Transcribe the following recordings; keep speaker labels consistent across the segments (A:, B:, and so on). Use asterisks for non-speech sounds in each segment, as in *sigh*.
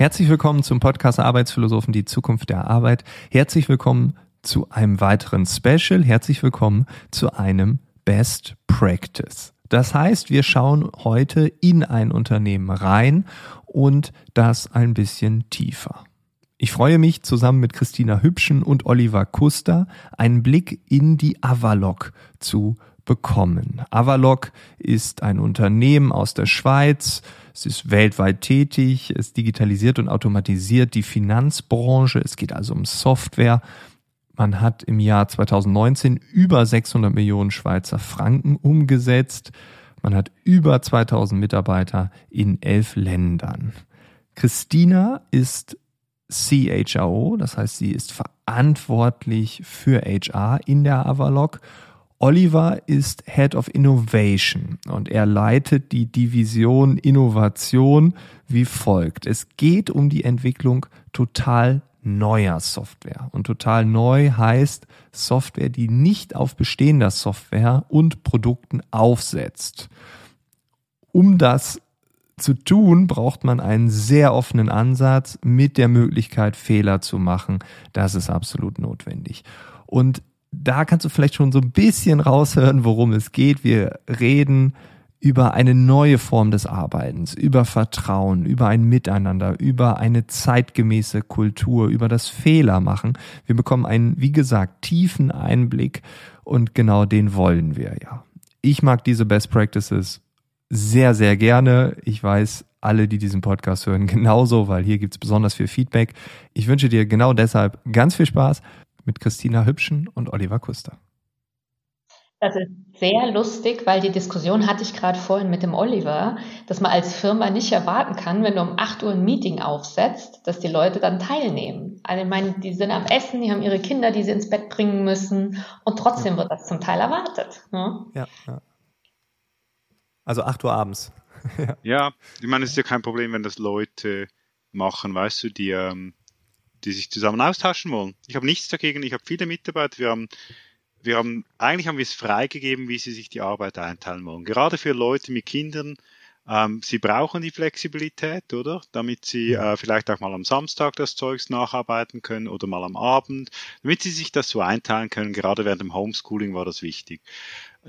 A: Herzlich willkommen zum Podcast Arbeitsphilosophen, die Zukunft der Arbeit. Herzlich willkommen zu einem weiteren Special. Herzlich willkommen zu einem Best Practice. Das heißt, wir schauen heute in ein Unternehmen rein und das ein bisschen tiefer. Ich freue mich, zusammen mit Christina Hübschen und Oliver Kuster einen Blick in die Avalok zu bekommen. Avalok ist ein Unternehmen aus der Schweiz. Es ist weltweit tätig. Es digitalisiert und automatisiert die Finanzbranche. Es geht also um Software. Man hat im Jahr 2019 über 600 Millionen Schweizer Franken umgesetzt. Man hat über 2000 Mitarbeiter in elf Ländern. Christina ist CHRO, das heißt, sie ist verantwortlich für HR in der Avalok Oliver ist Head of Innovation und er leitet die Division Innovation wie folgt. Es geht um die Entwicklung total neuer Software. Und total neu heißt Software, die nicht auf bestehender Software und Produkten aufsetzt. Um das zu tun, braucht man einen sehr offenen Ansatz mit der Möglichkeit, Fehler zu machen. Das ist absolut notwendig. Und da kannst du vielleicht schon so ein bisschen raushören, worum es geht. Wir reden über eine neue Form des Arbeitens, über Vertrauen, über ein Miteinander, über eine zeitgemäße Kultur, über das Fehlermachen. Wir bekommen einen, wie gesagt, tiefen Einblick und genau den wollen wir ja. Ich mag diese Best Practices sehr, sehr gerne. Ich weiß, alle, die diesen Podcast hören, *laughs* genauso, weil hier gibt's besonders viel Feedback. Ich wünsche dir genau deshalb ganz viel Spaß mit Christina Hübschen und Oliver Kuster.
B: Das ist sehr lustig, weil die Diskussion hatte ich gerade vorhin mit dem Oliver, dass man als Firma nicht erwarten kann, wenn du um 8 Uhr ein Meeting aufsetzt, dass die Leute dann teilnehmen. Also ich meine, die sind am Essen, die haben ihre Kinder, die sie ins Bett bringen müssen und trotzdem ja. wird das zum Teil erwartet. Ne?
A: Ja, ja. Also 8 Uhr abends. *laughs*
C: ja. ja, ich meine, es ist ja kein Problem, wenn das Leute machen, weißt du, die ähm, die sich zusammen austauschen wollen. Ich habe nichts dagegen, ich habe viele Mitarbeiter, wir haben wir haben, eigentlich haben wir es freigegeben, wie sie sich die Arbeit einteilen wollen. Gerade für Leute mit Kindern, ähm, sie brauchen die Flexibilität, oder? Damit sie äh, vielleicht auch mal am Samstag das Zeugs nacharbeiten können oder mal am Abend, damit sie sich das so einteilen können. Gerade während dem Homeschooling war das wichtig.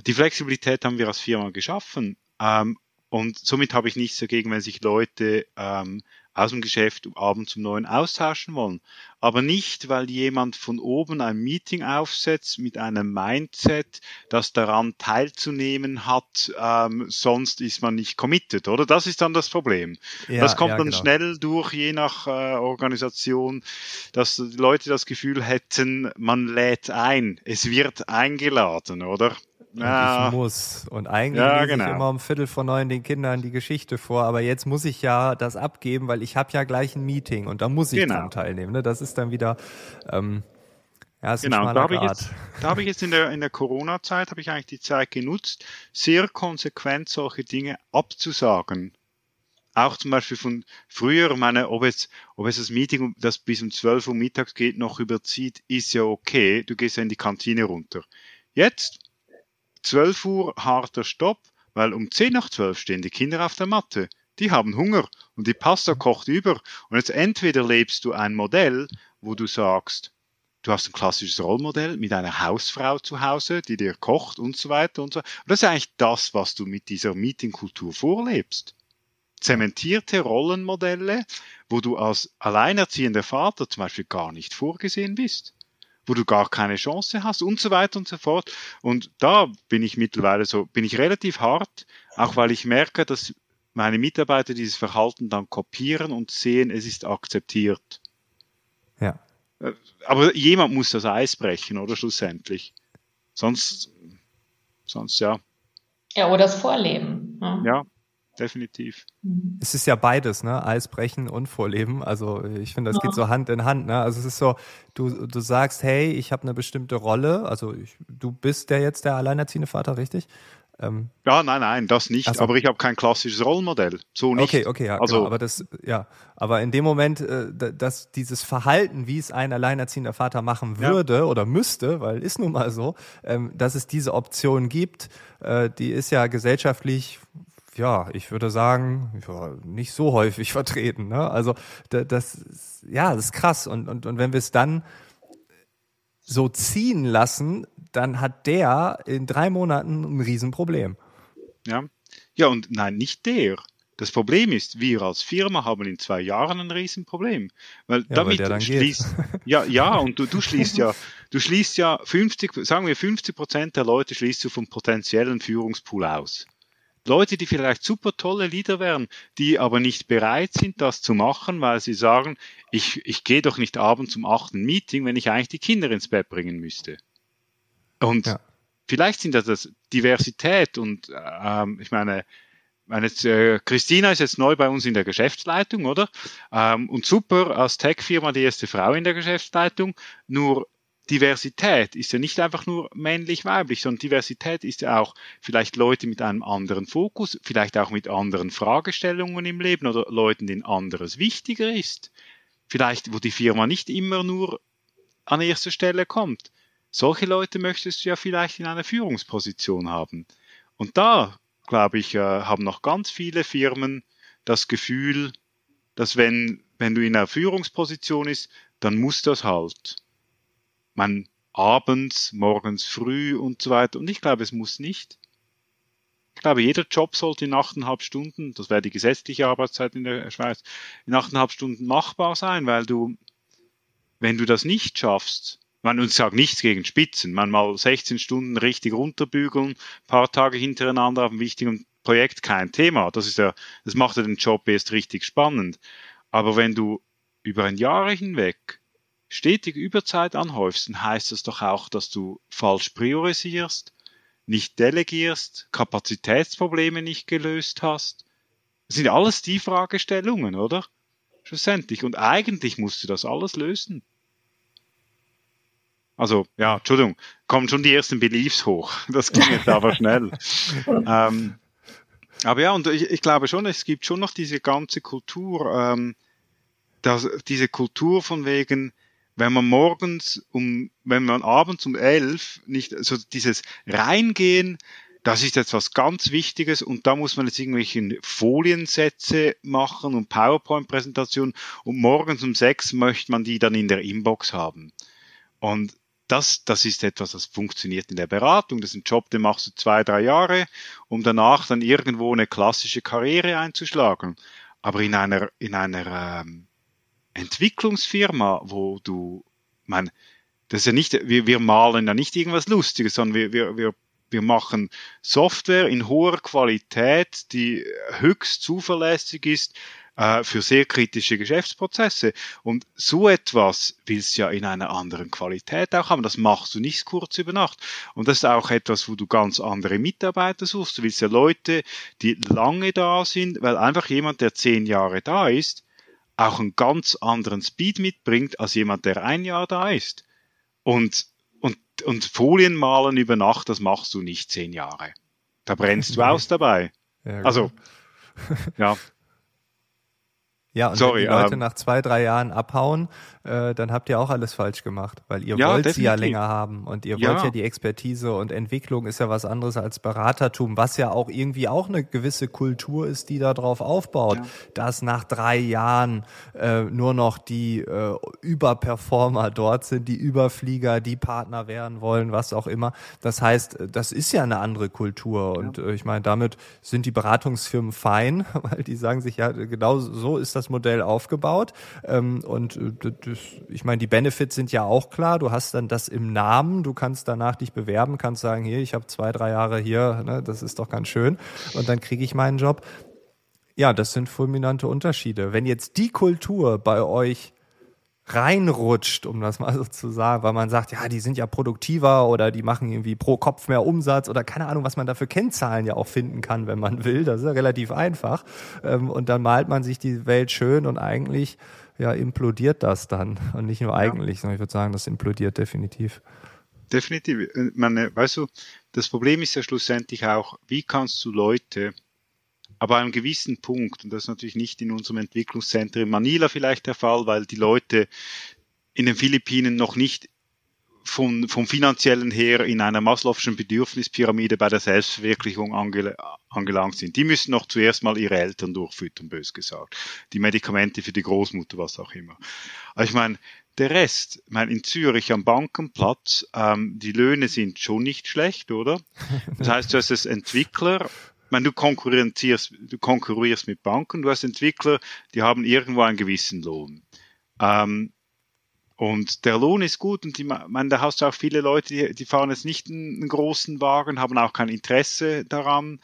C: Die Flexibilität haben wir als Firma geschaffen. Ähm, und somit habe ich nichts dagegen, wenn sich Leute ähm, aus dem Geschäft abends zum Neuen austauschen wollen. Aber nicht, weil jemand von oben ein Meeting aufsetzt mit einem Mindset, das daran teilzunehmen hat, ähm, sonst ist man nicht committed, oder? Das ist dann das Problem. Ja, das kommt ja, dann genau. schnell durch, je nach äh, Organisation, dass die Leute das Gefühl hätten, man lädt ein, es wird eingeladen, oder?
A: Ja. ich muss. Und eigentlich ja, lese genau. ich immer um Viertel vor neun den Kindern die Geschichte vor, aber jetzt muss ich ja das abgeben, weil ich habe ja gleich ein Meeting und da muss ich genau. teilnehmen. Ne? Das ist dann wieder ähm, ja, ist
C: genau, da habe ich jetzt, da habe ich jetzt in der in der Corona-Zeit habe ich eigentlich die Zeit genutzt, sehr konsequent solche Dinge abzusagen. Auch zum Beispiel von früher, meine, ob es, ob es das Meeting, das bis um 12 Uhr mittags geht, noch überzieht, ist ja okay. Du gehst ja in die Kantine runter. Jetzt 12 Uhr harter Stopp, weil um 10 nach 12 stehen die Kinder auf der Matte. Die haben Hunger und die Pasta kocht über. Und jetzt entweder lebst du ein Modell, wo du sagst, du hast ein klassisches Rollmodell mit einer Hausfrau zu Hause, die dir kocht und so weiter und so. Und das ist eigentlich das, was du mit dieser Meetingkultur vorlebst. Zementierte Rollenmodelle, wo du als alleinerziehender Vater zum Beispiel gar nicht vorgesehen bist wo du gar keine Chance hast und so weiter und so fort. Und da bin ich mittlerweile so, bin ich relativ hart, auch weil ich merke, dass meine Mitarbeiter dieses Verhalten dann kopieren und sehen, es ist akzeptiert.
A: Ja.
C: Äh, aber jemand muss das Eis brechen, oder schlussendlich. Sonst, sonst ja.
B: Ja, oder das Vorleben.
C: Ja, ja definitiv.
A: Mhm. Es ist ja beides, ne? Eisbrechen und Vorleben. Also ich finde, das ja. geht so Hand in Hand. Ne? Also es ist so, du, du sagst, hey, ich habe eine bestimmte Rolle. Also ich, du bist der jetzt der alleinerziehende Vater, richtig?
C: Ähm, ja, nein, nein, das nicht. So. Aber ich habe kein klassisches Rollmodell. So nicht.
A: Okay, okay, ja, also, genau, aber das, ja, aber in dem Moment, äh, dass dieses Verhalten, wie es ein alleinerziehender Vater machen würde ja. oder müsste, weil ist nun mal so, ähm, dass es diese Option gibt, äh, die ist ja gesellschaftlich ja, ich würde sagen, ja, nicht so häufig *laughs* vertreten. Ne? Also das, das ja, das ist krass. Und, und, und wenn wir es dann so ziehen lassen, dann hat der in drei Monaten ein Riesenproblem.
C: Ja. Ja, und nein, nicht der. Das Problem ist, wir als Firma haben in zwei Jahren ein Riesenproblem. Weil ja, damit weil schließt, ja, ja, und du, du schließt ja, du schließt ja 50, sagen wir 50 Prozent der Leute schließt du vom potenziellen Führungspool aus. Leute, die vielleicht super tolle Leader wären, die aber nicht bereit sind, das zu machen, weil sie sagen, ich, ich gehe doch nicht abends zum achten Meeting, wenn ich eigentlich die Kinder ins Bett bringen müsste. Und ja. vielleicht sind das, das Diversität und ähm, ich meine, meine, äh, Christina ist jetzt neu bei uns in der Geschäftsleitung, oder? Ähm, und super, als Tech-Firma die erste Frau in der Geschäftsleitung. Nur Diversität ist ja nicht einfach nur männlich-weiblich, sondern Diversität ist ja auch vielleicht Leute mit einem anderen Fokus, vielleicht auch mit anderen Fragestellungen im Leben oder Leuten, denen anderes wichtiger ist. Vielleicht, wo die Firma nicht immer nur an erster Stelle kommt. Solche Leute möchtest du ja vielleicht in einer Führungsposition haben. Und da, glaube ich, äh, haben noch ganz viele Firmen das Gefühl, dass wenn, wenn du in einer Führungsposition bist, dann muss das halt man abends, morgens früh und so weiter. Und ich glaube, es muss nicht. Ich glaube, jeder Job sollte in achteinhalb Stunden, das wäre die gesetzliche Arbeitszeit in der Schweiz, in achteinhalb Stunden machbar sein, weil du, wenn du das nicht schaffst, man uns sagt nichts gegen Spitzen, man mal 16 Stunden richtig runterbügeln, paar Tage hintereinander auf einem wichtigen Projekt, kein Thema. Das ist ja, das macht ja den Job erst richtig spannend. Aber wenn du über ein Jahr hinweg stetig Überzeit anhäufst, dann heißt das doch auch, dass du falsch priorisierst, nicht delegierst, Kapazitätsprobleme nicht gelöst hast. Das sind alles die Fragestellungen, oder? Schlussendlich. Und eigentlich musst du das alles lösen. Also, ja, Entschuldigung, kommen schon die ersten Beliefs hoch. Das ging jetzt aber *laughs* schnell. ähm, aber ja, und ich, ich, glaube schon, es gibt schon noch diese ganze Kultur, ähm, das, diese Kultur von wegen, wenn man morgens um, wenn man abends um elf nicht, so dieses Reingehen, das ist jetzt was ganz Wichtiges und da muss man jetzt irgendwelche Foliensätze machen und PowerPoint-Präsentationen und morgens um sechs möchte man die dann in der Inbox haben. Und das, das ist etwas, das funktioniert in der Beratung. Das ist ein Job, den machst du zwei, drei Jahre, um danach dann irgendwo eine klassische Karriere einzuschlagen. Aber in einer, in einer ähm, Entwicklungsfirma, wo du, man, das ist ja nicht, wir, wir malen ja nicht irgendwas Lustiges, sondern wir, wir, wir, wir machen Software in hoher Qualität, die höchst zuverlässig ist äh, für sehr kritische Geschäftsprozesse. Und so etwas willst du ja in einer anderen Qualität auch haben. Das machst du nicht kurz über Nacht. Und das ist auch etwas, wo du ganz andere Mitarbeiter suchst. Du willst ja Leute, die lange da sind, weil einfach jemand, der zehn Jahre da ist, auch einen ganz anderen Speed mitbringt als jemand, der ein Jahr da ist. Und, und, und Folien malen über Nacht, das machst du nicht zehn Jahre. Da brennst du *laughs* aus dabei. Ja, also, ja. *laughs*
A: Ja, und Sorry, wenn die Leute ähm, nach zwei, drei Jahren abhauen, äh, dann habt ihr auch alles falsch gemacht, weil ihr ja, wollt definitiv. sie ja länger haben und ihr ja. wollt ja die Expertise und Entwicklung ist ja was anderes als Beratertum, was ja auch irgendwie auch eine gewisse Kultur ist, die da drauf aufbaut, ja. dass nach drei Jahren äh, nur noch die äh, Überperformer dort sind, die Überflieger, die Partner werden wollen, was auch immer. Das heißt, das ist ja eine andere Kultur und äh, ich meine, damit sind die Beratungsfirmen fein, *laughs* weil die sagen sich ja, genau so ist das Modell aufgebaut ähm, und äh, das, ich meine, die Benefits sind ja auch klar. Du hast dann das im Namen, du kannst danach dich bewerben, kannst sagen, hier, ich habe zwei, drei Jahre hier, ne, das ist doch ganz schön. Und dann kriege ich meinen Job. Ja, das sind fulminante Unterschiede. Wenn jetzt die Kultur bei euch reinrutscht, um das mal so zu sagen, weil man sagt, ja, die sind ja produktiver oder die machen irgendwie pro Kopf mehr Umsatz oder keine Ahnung, was man da für Kennzahlen ja auch finden kann, wenn man will. Das ist ja relativ einfach. Ähm, und dann malt man sich die Welt schön und eigentlich ja, implodiert das dann. Und nicht nur eigentlich, sondern ich würde sagen, das implodiert definitiv.
C: definitiv. Äh, meine, weißt du, das Problem ist ja schlussendlich auch, wie kannst du Leute, aber an einem gewissen Punkt, und das ist natürlich nicht in unserem Entwicklungszentrum in Manila vielleicht der Fall, weil die Leute in den Philippinen noch nicht vom, vom finanziellen her in einer Maslow'schen Bedürfnispyramide bei der Selbstverwirklichung angel angelangt sind. Die müssen noch zuerst mal ihre Eltern durchfüttern, bös gesagt. Die Medikamente für die Großmutter, was auch immer. Aber ich meine, der Rest, ich meine, in Zürich am Bankenplatz, ähm, die Löhne sind schon nicht schlecht, oder? Das heißt, du hast als Entwickler, meine, du konkurrierst, du konkurrierst mit Banken, du hast Entwickler, die haben irgendwo einen gewissen Lohn. Ähm, und der Lohn ist gut und die, man, da hast du auch viele Leute, die, die fahren jetzt nicht einen, großen Wagen, haben auch kein Interesse daran,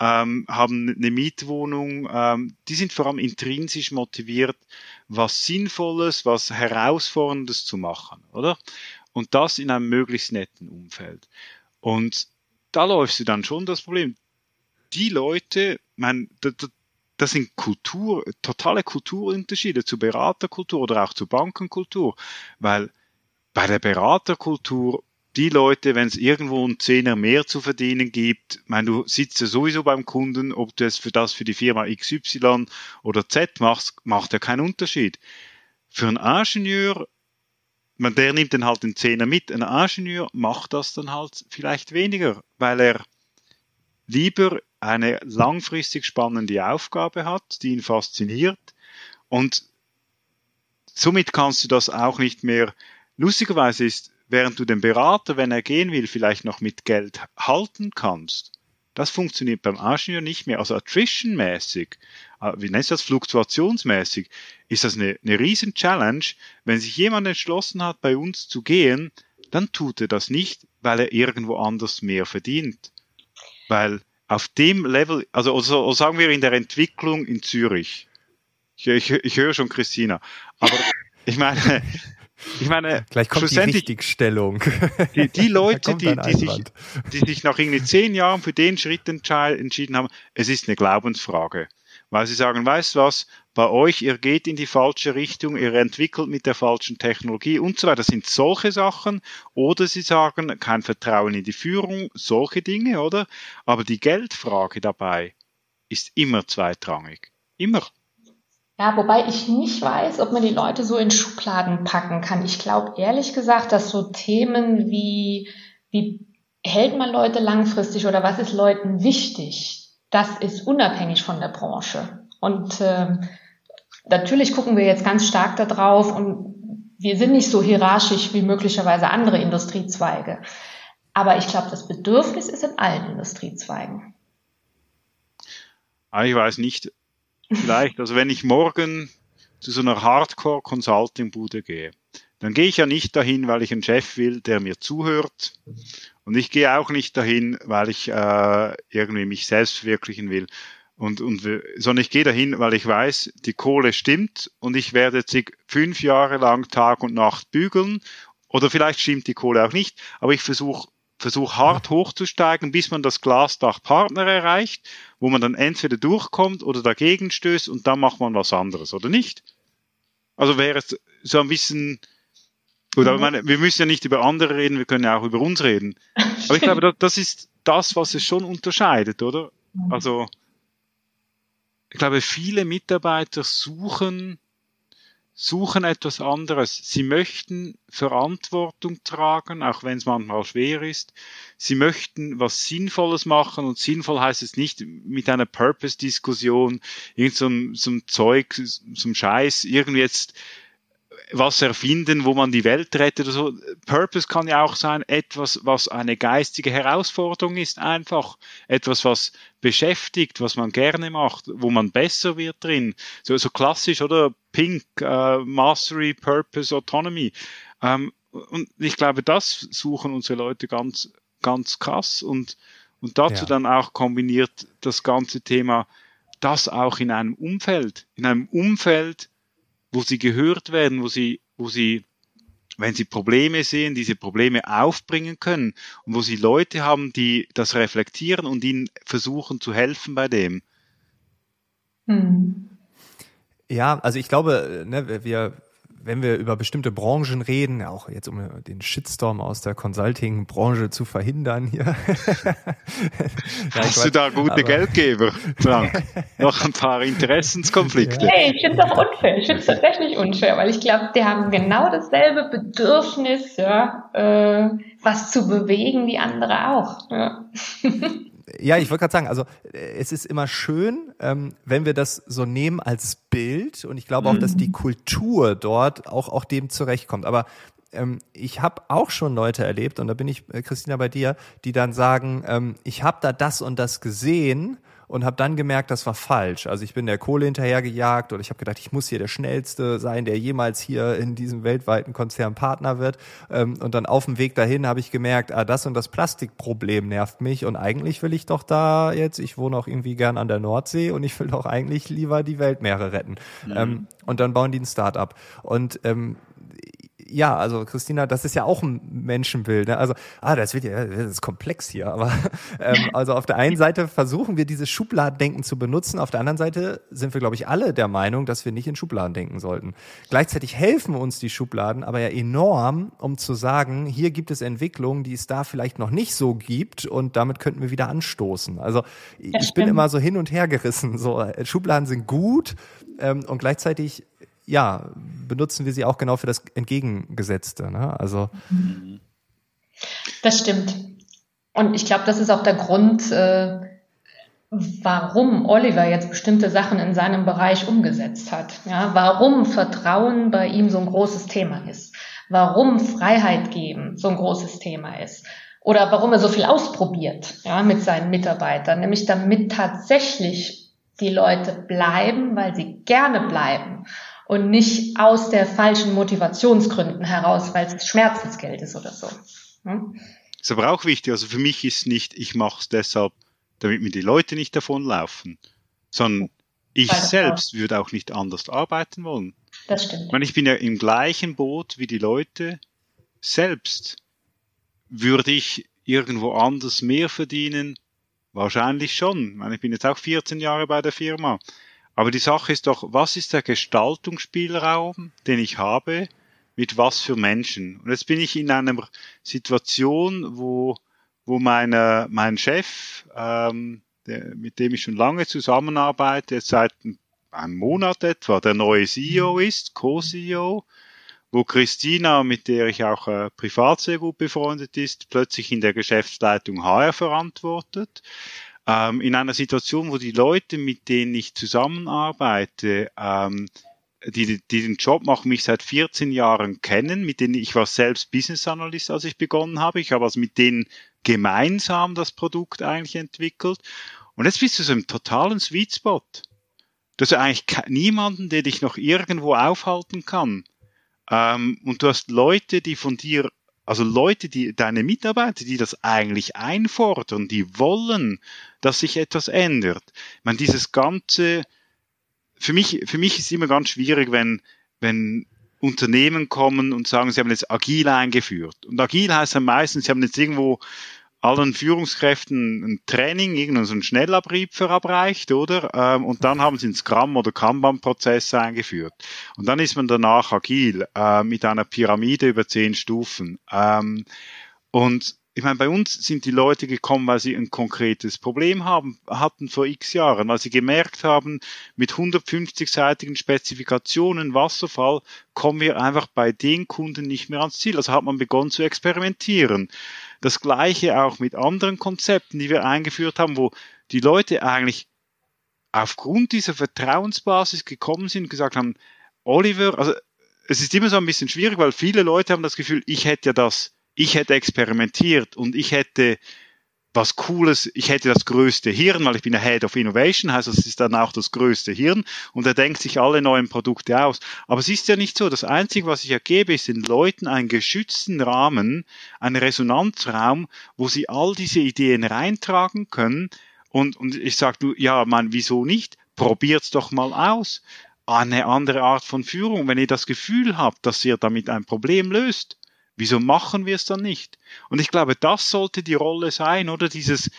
C: ähm, haben eine Mietwohnung, ähm, die sind vor allem intrinsisch motiviert, was Sinnvolles, was Herausforderndes zu machen, oder? Und das in einem möglichst netten Umfeld. Und da läufst du dann schon das Problem. Die Leute, mein, da, da, das sind Kultur, totale Kulturunterschiede zu Beraterkultur oder auch zu Bankenkultur, weil bei der Beraterkultur die Leute, wenn es irgendwo einen Zehner mehr zu verdienen gibt, mein, du sitzt ja sowieso beim Kunden, ob du es für das für die Firma XY oder Z machst, macht ja keinen Unterschied. Für einen Ingenieur, man, der nimmt dann halt den Zehner mit. Ein Ingenieur macht das dann halt vielleicht weniger, weil er lieber eine langfristig spannende Aufgabe hat, die ihn fasziniert und somit kannst du das auch nicht mehr. Lustigerweise ist, während du den Berater, wenn er gehen will, vielleicht noch mit Geld halten kannst, das funktioniert beim Ingenieur nicht mehr. Also attrition-mäßig, äh, wie nennst du das, fluktuationsmäßig, ist das eine, eine riesen Challenge. Wenn sich jemand entschlossen hat, bei uns zu gehen, dann tut er das nicht, weil er irgendwo anders mehr verdient. Weil auf dem Level, also, also sagen wir in der Entwicklung in Zürich, ich, ich, ich höre schon Christina, aber ich meine, ich meine,
A: gleich kommt die Richtigstellung.
C: Die, die Leute, die, die, sich, die sich nach irgendwie zehn Jahren für den Schritt entschieden haben, es ist eine Glaubensfrage weil sie sagen, weißt was, bei euch, ihr geht in die falsche Richtung, ihr entwickelt mit der falschen Technologie und so weiter. Das sind solche Sachen. Oder sie sagen, kein Vertrauen in die Führung, solche Dinge, oder? Aber die Geldfrage dabei ist immer zweitrangig. Immer.
B: Ja, wobei ich nicht weiß, ob man die Leute so in Schubladen packen kann. Ich glaube ehrlich gesagt, dass so Themen wie, wie hält man Leute langfristig oder was ist Leuten wichtig, das ist unabhängig von der Branche. Und äh, natürlich gucken wir jetzt ganz stark darauf und wir sind nicht so hierarchisch wie möglicherweise andere Industriezweige. Aber ich glaube, das Bedürfnis ist in allen Industriezweigen.
C: Ah, ich weiß nicht. Vielleicht, also wenn ich morgen zu so einer Hardcore-Consulting-Bude gehe, dann gehe ich ja nicht dahin, weil ich einen Chef will, der mir zuhört. Und ich gehe auch nicht dahin, weil ich äh, irgendwie mich selbst verwirklichen will. Und, und, sondern ich gehe dahin, weil ich weiß, die Kohle stimmt und ich werde jetzt fünf Jahre lang Tag und Nacht bügeln. Oder vielleicht stimmt die Kohle auch nicht, aber ich versuche versuch hart hochzusteigen, bis man das Glasdach Partner erreicht, wo man dann entweder durchkommt oder dagegen stößt und dann macht man was anderes, oder nicht? Also wäre es so ein bisschen, Gut, aber mhm. meine, wir müssen ja nicht über andere reden, wir können ja auch über uns reden. Aber ich glaube, das ist das, was es schon unterscheidet, oder? Mhm. Also, ich glaube, viele Mitarbeiter suchen, suchen etwas anderes. Sie möchten Verantwortung tragen, auch wenn es manchmal schwer ist. Sie möchten was Sinnvolles machen und sinnvoll heißt es nicht mit einer Purpose-Diskussion, irgend so, so ein Zeug, so ein Scheiß, irgendwie jetzt was erfinden, wo man die Welt rettet oder so. Purpose kann ja auch sein, etwas, was eine geistige Herausforderung ist, einfach etwas, was beschäftigt, was man gerne macht, wo man besser wird drin. So, so klassisch, oder? Pink, äh, Mastery, Purpose, Autonomy. Ähm, und ich glaube, das suchen unsere Leute ganz, ganz krass und, und dazu ja. dann auch kombiniert das ganze Thema, das auch in einem Umfeld, in einem Umfeld, wo sie gehört werden, wo sie, wo sie, wenn sie Probleme sehen, diese Probleme aufbringen können und wo sie Leute haben, die das reflektieren und ihnen versuchen zu helfen bei dem.
A: Hm. Ja, also ich glaube, ne, wir, wenn wir über bestimmte Branchen reden, auch jetzt um den Shitstorm aus der Consulting-Branche zu verhindern hier. *laughs*
C: ja, Hast du da gute Geldgeber, Frank? *laughs* Noch ein paar Interessenskonflikte?
B: Nee, ich finde das unfair. Ich finde es tatsächlich unfair, weil ich glaube, die haben genau dasselbe Bedürfnis, ja, äh, was zu bewegen wie andere auch. Ja. *laughs*
A: ja, ich wollte gerade sagen, also äh, es ist immer schön, ähm, wenn wir das so nehmen als Bild und ich glaube auch, dass die mhm. Kultur dort auch, auch dem zurechtkommt. Aber ähm, ich habe auch schon Leute erlebt, und da bin ich, äh, Christina, bei dir, die dann sagen, ähm, ich habe da das und das gesehen und habe dann gemerkt, das war falsch. Also ich bin der Kohle hinterhergejagt oder ich habe gedacht, ich muss hier der Schnellste sein, der jemals hier in diesem weltweiten Konzern Partner wird. Ähm, und dann auf dem Weg dahin habe ich gemerkt, ah, das und das Plastikproblem nervt mich und eigentlich will ich doch da jetzt, ich wohne auch irgendwie gern an der Nordsee und ich will doch eigentlich lieber die Weltmeere retten. Mhm. Ähm, und dann bauen die ein Start-up. Und ähm, ja, also Christina, das ist ja auch ein Menschenbild. Ne? Also, ah, das wird ja, das ist komplex hier, aber *laughs* ähm, also auf der einen Seite versuchen wir dieses Schubladendenken zu benutzen, auf der anderen Seite sind wir, glaube ich, alle der Meinung, dass wir nicht in Schubladen denken sollten. Gleichzeitig helfen uns die Schubladen aber ja enorm, um zu sagen, hier gibt es Entwicklungen, die es da vielleicht noch nicht so gibt und damit könnten wir wieder anstoßen. Also ich bin immer so hin und her gerissen. So Schubladen sind gut ähm, und gleichzeitig ja, benutzen wir sie auch genau für das Entgegengesetzte. Ne? Also
B: das stimmt. Und ich glaube, das ist auch der Grund, äh, warum Oliver jetzt bestimmte Sachen in seinem Bereich umgesetzt hat. Ja, warum Vertrauen bei ihm so ein großes Thema ist. Warum Freiheit geben so ein großes Thema ist. Oder warum er so viel ausprobiert ja, mit seinen Mitarbeitern. Nämlich damit tatsächlich die Leute bleiben, weil sie gerne bleiben und nicht aus der falschen Motivationsgründen heraus, weil es Schmerzensgeld ist oder so. Hm?
C: Ist aber auch wichtig. Also für mich ist nicht, ich mache es deshalb, damit mir die Leute nicht davonlaufen, sondern ich selbst auch. würde auch nicht anders arbeiten wollen.
B: Das stimmt.
C: Ich, meine, ich bin ja im gleichen Boot wie die Leute selbst. Würde ich irgendwo anders mehr verdienen? Wahrscheinlich schon. Ich, meine, ich bin jetzt auch 14 Jahre bei der Firma. Aber die Sache ist doch, was ist der Gestaltungsspielraum, den ich habe, mit was für Menschen? Und jetzt bin ich in einer Situation, wo, wo meine, mein Chef, ähm, der, mit dem ich schon lange zusammenarbeite, jetzt seit einem Monat etwa, der neue CEO ist, Co-CEO, wo Christina, mit der ich auch äh, privat sehr gut befreundet ist, plötzlich in der Geschäftsleitung HR verantwortet ähm, in einer Situation, wo die Leute, mit denen ich zusammenarbeite, ähm, die, die den Job machen, mich seit 14 Jahren kennen, mit denen ich war selbst Business Analyst, als ich begonnen habe. Ich habe also mit denen gemeinsam das Produkt eigentlich entwickelt. Und jetzt bist du so im totalen Sweet Spot. Du hast eigentlich niemanden, der dich noch irgendwo aufhalten kann. Ähm, und du hast Leute, die von dir also Leute, die, deine Mitarbeiter, die das eigentlich einfordern, die wollen, dass sich etwas ändert. Ich meine, dieses ganze, für mich, für mich ist immer ganz schwierig, wenn, wenn Unternehmen kommen und sagen, sie haben jetzt agil eingeführt. Und agil heißt dann meistens, sie haben jetzt irgendwo allen Führungskräften ein Training, irgendeinen so Schnellabrieb verabreicht, oder? Ähm, und dann haben sie einen Scrum- oder Kanban-Prozess eingeführt. Und dann ist man danach agil äh, mit einer Pyramide über zehn Stufen. Ähm, und ich meine, bei uns sind die Leute gekommen, weil sie ein konkretes Problem haben, hatten vor x Jahren, weil sie gemerkt haben, mit 150-seitigen Spezifikationen Wasserfall kommen wir einfach bei den Kunden nicht mehr ans Ziel. Also hat man begonnen zu experimentieren. Das gleiche auch mit anderen Konzepten, die wir eingeführt haben, wo die Leute eigentlich aufgrund dieser Vertrauensbasis gekommen sind und gesagt haben, Oliver, also es ist immer so ein bisschen schwierig, weil viele Leute haben das Gefühl, ich hätte ja das ich hätte experimentiert und ich hätte was Cooles, ich hätte das größte Hirn, weil ich bin der Head of Innovation, heißt das ist dann auch das größte Hirn und er denkt sich alle neuen Produkte aus. Aber es ist ja nicht so. Das Einzige, was ich ergebe, ist den Leuten einen geschützten Rahmen, einen Resonanzraum, wo sie all diese Ideen reintragen können. Und, und ich sage, du, ja, man, wieso nicht? Probiert's doch mal aus. Eine andere Art von Führung, wenn ihr das Gefühl habt, dass ihr damit ein Problem löst Wieso machen wir es dann nicht? Und ich glaube, das sollte die Rolle sein, oder dieses,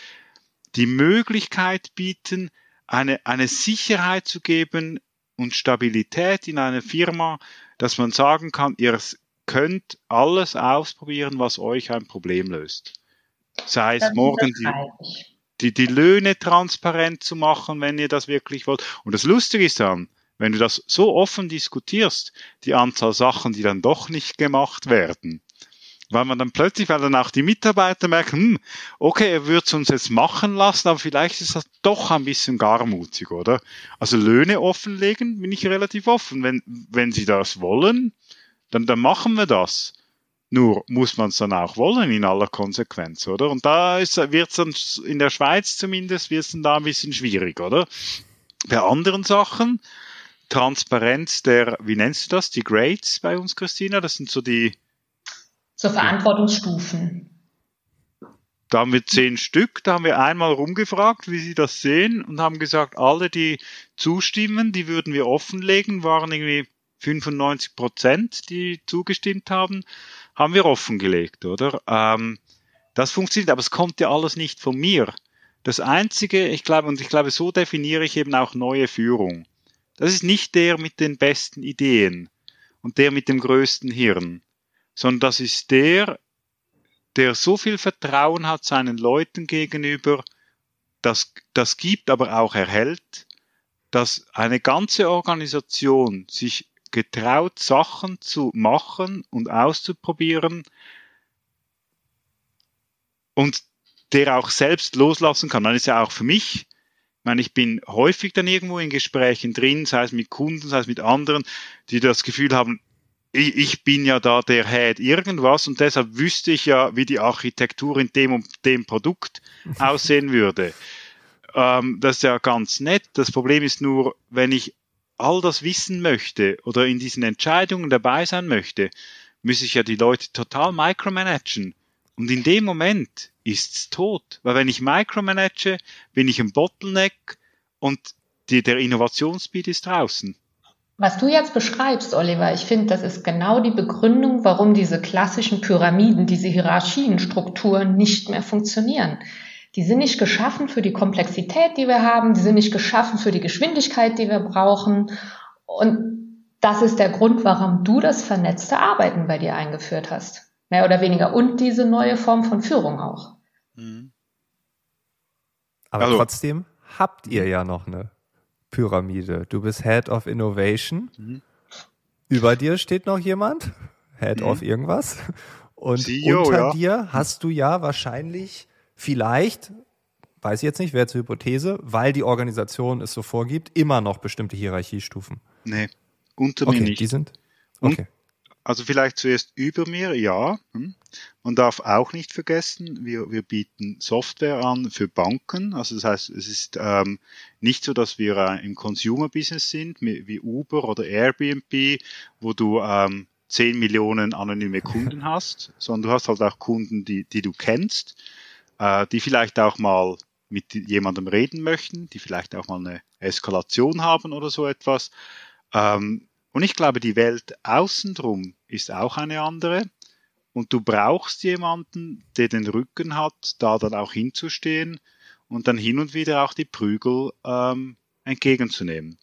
C: die Möglichkeit bieten, eine, eine Sicherheit zu geben, und Stabilität in einer Firma, dass man sagen kann, ihr könnt alles ausprobieren, was euch ein Problem löst. Sei es morgen die, die, die Löhne transparent zu machen, wenn ihr das wirklich wollt. Und das Lustige ist dann, wenn du das so offen diskutierst, die Anzahl Sachen, die dann doch nicht gemacht werden, weil man dann plötzlich, weil dann auch die Mitarbeiter merken, hm, okay, er würde es uns jetzt machen lassen, aber vielleicht ist das doch ein bisschen garmutig, oder? Also Löhne offenlegen, bin ich relativ offen. Wenn, wenn sie das wollen, dann, dann machen wir das. Nur muss man es dann auch wollen in aller Konsequenz, oder? Und da wird es dann in der Schweiz zumindest wird es dann da ein bisschen schwierig, oder? Bei anderen Sachen, Transparenz der, wie nennst du das, die Grades bei uns, Christina? Das sind so die
B: so Verantwortungsstufen.
C: Da haben wir zehn Stück, da haben wir einmal rumgefragt, wie sie das sehen und haben gesagt, alle, die zustimmen, die würden wir offenlegen, waren irgendwie 95 Prozent, die zugestimmt haben haben wir offengelegt, oder? Ähm, das funktioniert, aber es kommt ja alles nicht von mir. Das Einzige, ich glaube, und ich glaube, so definiere ich eben auch neue Führung. Das ist nicht der mit den besten Ideen und der mit dem größten Hirn, sondern das ist der, der so viel Vertrauen hat seinen Leuten gegenüber, das, das gibt, aber auch erhält, dass eine ganze Organisation sich getraut, Sachen zu machen und auszuprobieren und der auch selbst loslassen kann. Dann ist ja auch für mich, ich meine, ich bin häufig dann irgendwo in Gesprächen drin, sei es mit Kunden, sei es mit anderen, die das Gefühl haben, ich, ich bin ja da der Head irgendwas und deshalb wüsste ich ja, wie die Architektur in dem und dem Produkt *laughs* aussehen würde. Ähm, das ist ja ganz nett. Das Problem ist nur, wenn ich all das wissen möchte oder in diesen Entscheidungen dabei sein möchte, muss ich ja die Leute total micromanagen. Und in dem Moment ist's tot. Weil wenn ich micromanage, bin ich im Bottleneck und die, der Innovationsspeed ist draußen.
B: Was du jetzt beschreibst, Oliver, ich finde, das ist genau die Begründung, warum diese klassischen Pyramiden, diese Hierarchienstrukturen nicht mehr funktionieren. Die sind nicht geschaffen für die Komplexität, die wir haben. Die sind nicht geschaffen für die Geschwindigkeit, die wir brauchen. Und das ist der Grund, warum du das vernetzte Arbeiten bei dir eingeführt hast. Mehr oder weniger. Und diese neue Form von Führung auch. Mhm.
A: Aber also. trotzdem habt ihr ja noch eine Pyramide. Du bist Head of Innovation. Mhm. Über dir steht noch jemand, Head mhm. of irgendwas. Und CEO, unter ja. dir hast du ja wahrscheinlich vielleicht, weiß ich jetzt nicht, wäre zur Hypothese, weil die Organisation es so vorgibt, immer noch bestimmte Hierarchiestufen.
C: Nee, unter okay, mir nicht.
A: Die sind? Okay.
C: Also vielleicht zuerst über mir, ja. Hm. Man darf auch nicht vergessen, wir, wir bieten Software an für Banken. Also das heißt, es ist ähm, nicht so, dass wir äh, im Consumer-Business sind, wie Uber oder Airbnb, wo du ähm, 10 Millionen anonyme Kunden *laughs* hast, sondern du hast halt auch Kunden, die, die du kennst äh, die vielleicht auch mal mit jemandem reden möchten, die vielleicht auch mal eine Eskalation haben oder so etwas. Ähm, und ich glaube, die Welt außen drum ist auch eine andere. Und du brauchst jemanden, der den Rücken hat, da dann auch hinzustehen und dann hin und wieder auch die Prügel ähm, entgegenzunehmen.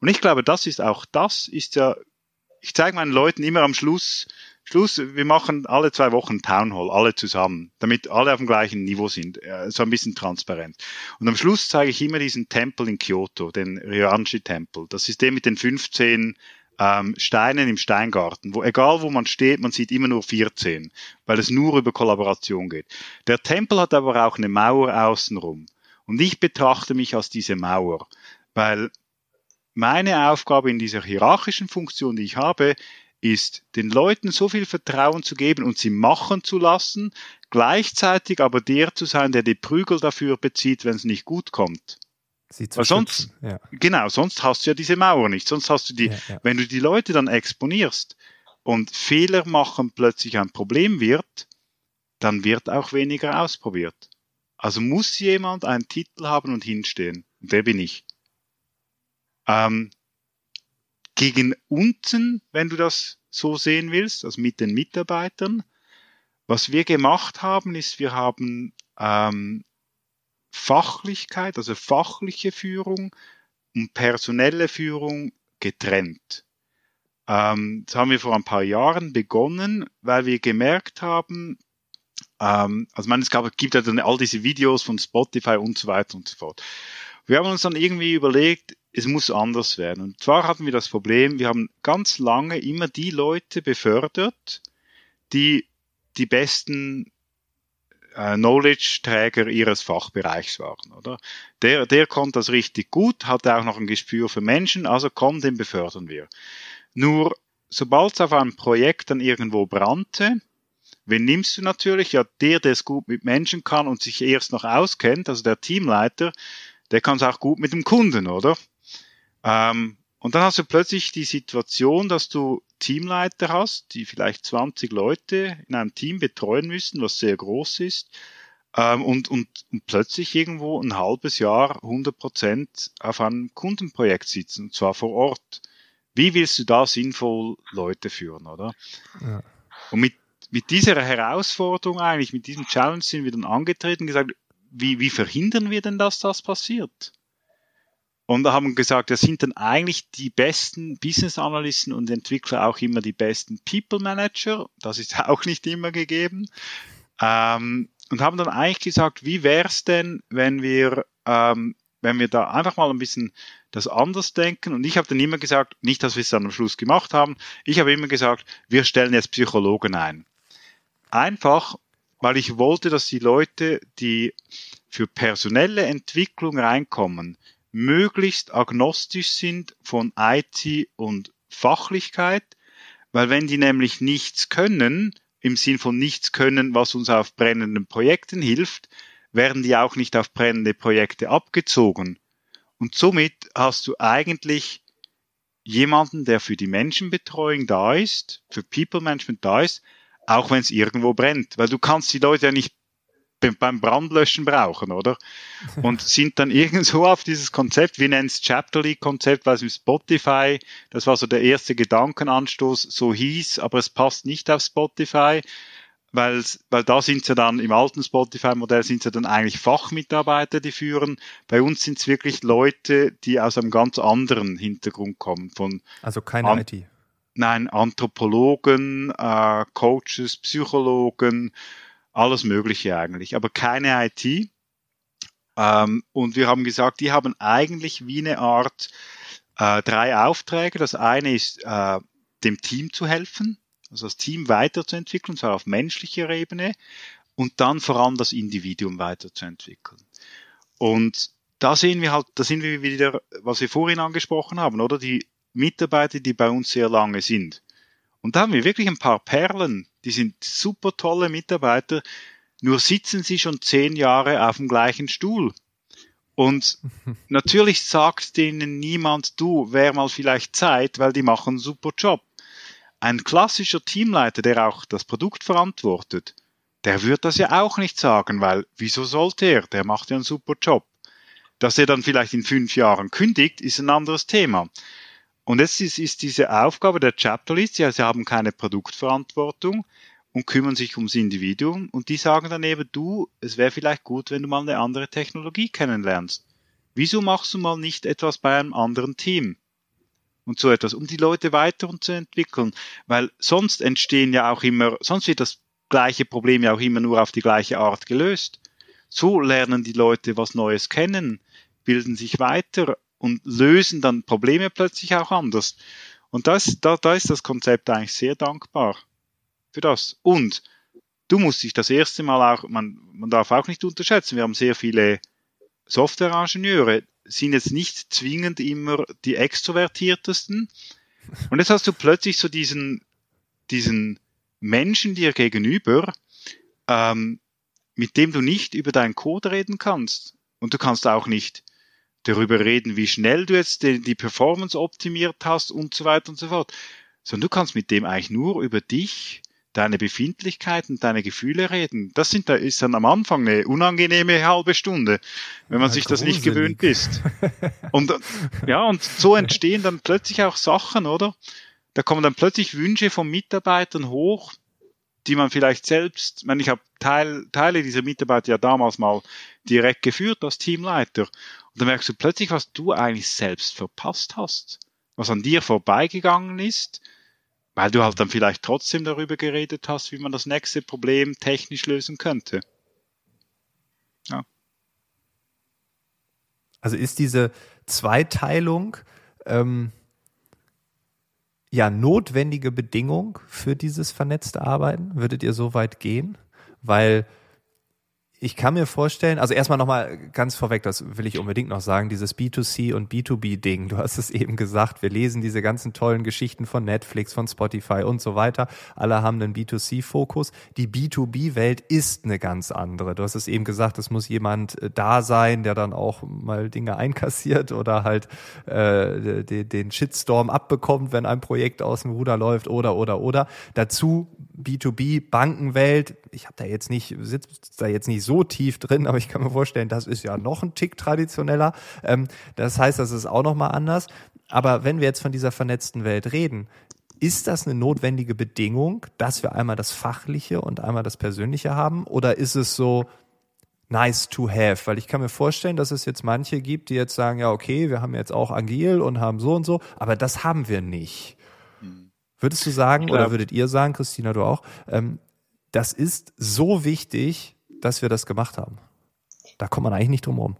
C: Und ich glaube, das ist auch das, ist ja, ich zeige meinen Leuten immer am Schluss Schluss, wir machen alle zwei Wochen Town Hall, alle zusammen, damit alle auf dem gleichen Niveau sind, so ein bisschen transparent. Und am Schluss zeige ich immer diesen Tempel in Kyoto, den Ryoanji-Tempel. Das ist der mit den 15 ähm, Steinen im Steingarten, wo egal wo man steht, man sieht immer nur 14, weil es nur über Kollaboration geht. Der Tempel hat aber auch eine Mauer außenrum. Und ich betrachte mich als diese Mauer, weil meine Aufgabe in dieser hierarchischen Funktion, die ich habe, ist, den Leuten so viel Vertrauen zu geben und sie machen zu lassen, gleichzeitig aber der zu sein, der die Prügel dafür bezieht, wenn es nicht gut kommt. Sie zu Weil sonst, ja. genau, sonst hast du ja diese Mauer nicht. Sonst hast du die, ja, ja. wenn du die Leute dann exponierst und Fehler machen plötzlich ein Problem wird, dann wird auch weniger ausprobiert. Also muss jemand einen Titel haben und hinstehen. Und der bin ich. Ähm, gegen unten, wenn du das so sehen willst, also mit den Mitarbeitern. Was wir gemacht haben, ist, wir haben ähm, Fachlichkeit, also fachliche Führung und personelle Führung getrennt. Ähm, das haben wir vor ein paar Jahren begonnen, weil wir gemerkt haben, ähm, also man, es gab, gibt ja dann all diese Videos von Spotify und so weiter und so fort. Wir haben uns dann irgendwie überlegt, es muss anders werden. Und zwar hatten wir das Problem, wir haben ganz lange immer die Leute befördert, die die besten Knowledge-Träger ihres Fachbereichs waren, oder? Der, der konnte das richtig gut, hatte auch noch ein Gespür für Menschen, also komm, den befördern wir. Nur, sobald es auf einem Projekt dann irgendwo brannte, Wen nimmst du natürlich? Ja, der, der es gut mit Menschen kann und sich erst noch auskennt, also der Teamleiter, der kann es auch gut mit dem Kunden, oder? Ähm, und dann hast du plötzlich die Situation, dass du Teamleiter hast, die vielleicht 20 Leute in einem Team betreuen müssen, was sehr groß ist, ähm, und, und, und plötzlich irgendwo ein halbes Jahr 100 Prozent auf einem Kundenprojekt sitzen, und zwar vor Ort. Wie willst du da sinnvoll Leute führen, oder? Ja. Und mit mit dieser Herausforderung eigentlich, mit diesem Challenge sind wir dann angetreten und gesagt, wie, wie verhindern wir denn, dass das passiert? Und da haben gesagt, das sind dann eigentlich die besten Business Analysten und Entwickler auch immer die besten People Manager. Das ist *laughs* auch nicht immer gegeben. Ähm, und haben dann eigentlich gesagt, wie wäre es denn, wenn wir, ähm, wenn wir da einfach mal ein bisschen das anders denken. Und ich habe dann immer gesagt, nicht, dass wir es dann am Schluss gemacht haben, ich habe immer gesagt, wir stellen jetzt Psychologen ein. Einfach, weil ich wollte, dass die Leute, die für personelle Entwicklung reinkommen, möglichst agnostisch sind von IT und Fachlichkeit, weil wenn die nämlich nichts können, im Sinn von nichts können, was uns auf brennenden Projekten hilft, werden die auch nicht auf brennende Projekte abgezogen. Und somit hast du eigentlich jemanden, der für die Menschenbetreuung da ist, für People Management da ist, auch wenn es irgendwo brennt, weil du kannst die Leute ja nicht beim Brandlöschen brauchen, oder? Und sind dann irgendwo auf dieses Konzept, wir nennen es Chapterly-Konzept, weil es im Spotify, das war so der erste Gedankenanstoß, so hieß, aber es passt nicht auf Spotify, weil, weil da sind sie dann im alten Spotify-Modell sind sie dann eigentlich Fachmitarbeiter, die führen. Bei uns sind es wirklich Leute, die aus einem ganz anderen Hintergrund kommen. Von
A: also keine IT.
C: Nein, Anthropologen, äh, Coaches, Psychologen, alles Mögliche eigentlich, aber keine IT. Ähm, und wir haben gesagt, die haben eigentlich wie eine Art äh, drei Aufträge. Das eine ist, äh, dem Team zu helfen, also das Team weiterzuentwickeln, zwar auf menschlicher Ebene, und dann vor allem das Individuum weiterzuentwickeln. Und da sehen wir halt, da sind wir wieder, was wir vorhin angesprochen haben, oder? Die Mitarbeiter, die bei uns sehr lange sind. Und da haben wir wirklich ein paar Perlen, die sind super tolle Mitarbeiter, nur sitzen sie schon zehn Jahre auf dem gleichen Stuhl. Und *laughs* natürlich sagt denen niemand, du, wär mal vielleicht Zeit, weil die machen einen super Job. Ein klassischer Teamleiter, der auch das Produkt verantwortet, der wird das ja auch nicht sagen, weil wieso sollte er? Der macht ja einen super Job. Dass er dann vielleicht in fünf Jahren kündigt, ist ein anderes Thema. Und jetzt ist, ist diese Aufgabe der Chapter Leads, ja, sie haben keine Produktverantwortung und kümmern sich ums Individuum und die sagen dann eben, du, es wäre vielleicht gut, wenn du mal eine andere Technologie kennenlernst. Wieso machst du mal nicht etwas bei einem anderen Team? Und so etwas, um die Leute weiterzuentwickeln, weil sonst entstehen ja auch immer, sonst wird das gleiche Problem ja auch immer nur auf die gleiche Art gelöst. So lernen die Leute was Neues kennen, bilden sich weiter und lösen dann Probleme plötzlich auch anders. Und das, da, da ist das Konzept eigentlich sehr dankbar für das. Und du musst dich das erste Mal auch, man, man darf auch nicht unterschätzen, wir haben sehr viele Software-Ingenieure, sind jetzt nicht zwingend immer die extrovertiertesten. Und jetzt hast du plötzlich so diesen, diesen Menschen dir gegenüber, ähm, mit dem du nicht über deinen Code reden kannst. Und du kannst auch nicht darüber reden, wie schnell du jetzt die, die Performance optimiert hast und so weiter und so fort. Sondern du kannst mit dem eigentlich nur über dich, deine Befindlichkeiten, deine Gefühle reden. Das sind, da ist dann am Anfang eine unangenehme halbe Stunde, wenn man ja, sich gruselig. das nicht gewöhnt ist. *laughs* Und, ja, und so entstehen dann plötzlich auch Sachen, oder? Da kommen dann plötzlich Wünsche von Mitarbeitern hoch, die man vielleicht selbst, ich meine, ich habe Teil, Teile dieser Mitarbeiter ja damals mal direkt geführt als Teamleiter. Und dann merkst du plötzlich, was du eigentlich selbst verpasst hast. was an dir vorbeigegangen ist, weil du halt dann vielleicht trotzdem darüber geredet hast, wie man das nächste Problem technisch lösen könnte. Ja.
A: Also ist diese Zweiteilung ähm, ja notwendige Bedingung für dieses vernetzte Arbeiten? Würdet ihr so weit gehen? Weil ich kann mir vorstellen, also erstmal nochmal ganz vorweg, das will ich unbedingt noch sagen, dieses B2C und B2B-Ding, du hast es eben gesagt, wir lesen diese ganzen tollen Geschichten von Netflix, von Spotify und so weiter. Alle haben einen B2C-Fokus. Die B2B-Welt ist eine ganz andere. Du hast es eben gesagt, es muss jemand äh, da sein, der dann auch mal Dinge einkassiert oder halt äh, den, Shitstorm abbekommt, wenn ein Projekt aus dem Ruder läuft oder oder oder. Dazu B2B, Bankenwelt, ich habe da jetzt nicht, sitze da jetzt nicht so tief drin, aber ich kann mir vorstellen, das ist ja noch ein Tick traditioneller. Ähm, das heißt, das ist auch nochmal anders. Aber wenn wir jetzt von dieser vernetzten Welt reden, ist das eine notwendige Bedingung, dass wir einmal das Fachliche und einmal das Persönliche haben? Oder ist es so nice to have? Weil ich kann mir vorstellen, dass es jetzt manche gibt, die jetzt sagen, ja, okay, wir haben jetzt auch agil und haben so und so, aber das haben wir nicht. Würdest du sagen oder würdet ihr sagen, Christina, du auch, ähm, das ist so wichtig, dass wir das gemacht haben? Da kommt man eigentlich nicht drum herum.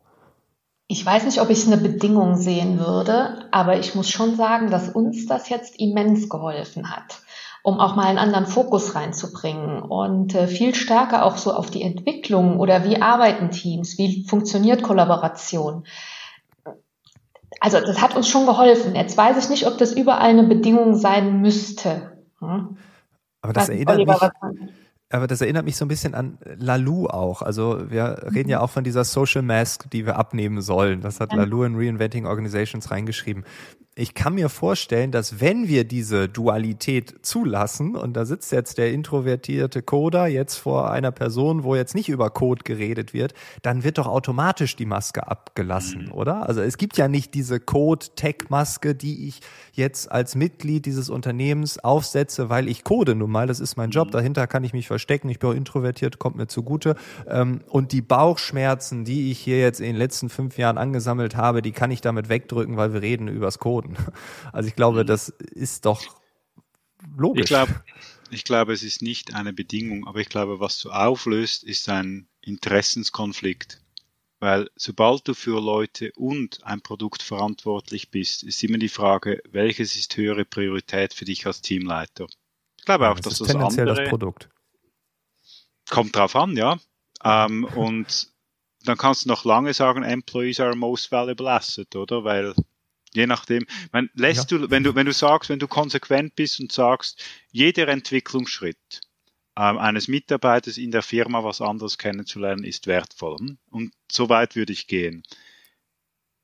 B: Ich weiß nicht, ob ich eine Bedingung sehen würde, aber ich muss schon sagen, dass uns das jetzt immens geholfen hat, um auch mal einen anderen Fokus reinzubringen und äh, viel stärker auch so auf die Entwicklung oder wie arbeiten Teams, wie funktioniert Kollaboration also das hat uns schon geholfen. Jetzt weiß ich nicht, ob das überall eine Bedingung sein müsste. Hm?
A: Aber das erinnert mich, aber das erinnert mich so ein bisschen an Lalu auch. Also wir reden ja auch von dieser Social Mask, die wir abnehmen sollen. Das hat Lalu in Reinventing Organizations reingeschrieben ich kann mir vorstellen, dass wenn wir diese Dualität zulassen, und da sitzt jetzt der introvertierte Coder jetzt vor einer Person, wo jetzt nicht über Code geredet wird, dann wird doch automatisch die Maske abgelassen, mhm. oder? Also es gibt ja nicht diese Code-Tech-Maske, die ich jetzt als Mitglied dieses Unternehmens aufsetze, weil ich code nun mal, das ist mein Job, mhm. dahinter kann ich mich verstecken, ich bin auch introvertiert, kommt mir zugute. Ähm, und die Bauchschmerzen, die ich hier jetzt in den letzten fünf Jahren angesammelt habe, die kann ich damit wegdrücken, weil wir reden übers Coden. Also ich glaube, mhm. das ist doch logisch.
C: Ich glaube, ich glaube, es ist nicht eine Bedingung, aber ich glaube, was du auflöst, ist ein Interessenskonflikt. Weil sobald du für Leute und ein Produkt verantwortlich bist, ist immer die Frage, welches ist höhere Priorität für dich als Teamleiter? Ich glaube auch, das dass das andere
A: das Produkt.
C: kommt drauf an, ja. Ähm, und dann kannst du noch lange sagen, Employees are most valuable asset, oder? Weil je nachdem, man lässt ja. du, wenn du, wenn du sagst, wenn du konsequent bist und sagst, jeder Entwicklungsschritt ähm, eines Mitarbeiters in der Firma was anderes kennenzulernen, ist wertvoll. Hm? Und so weit würde ich gehen.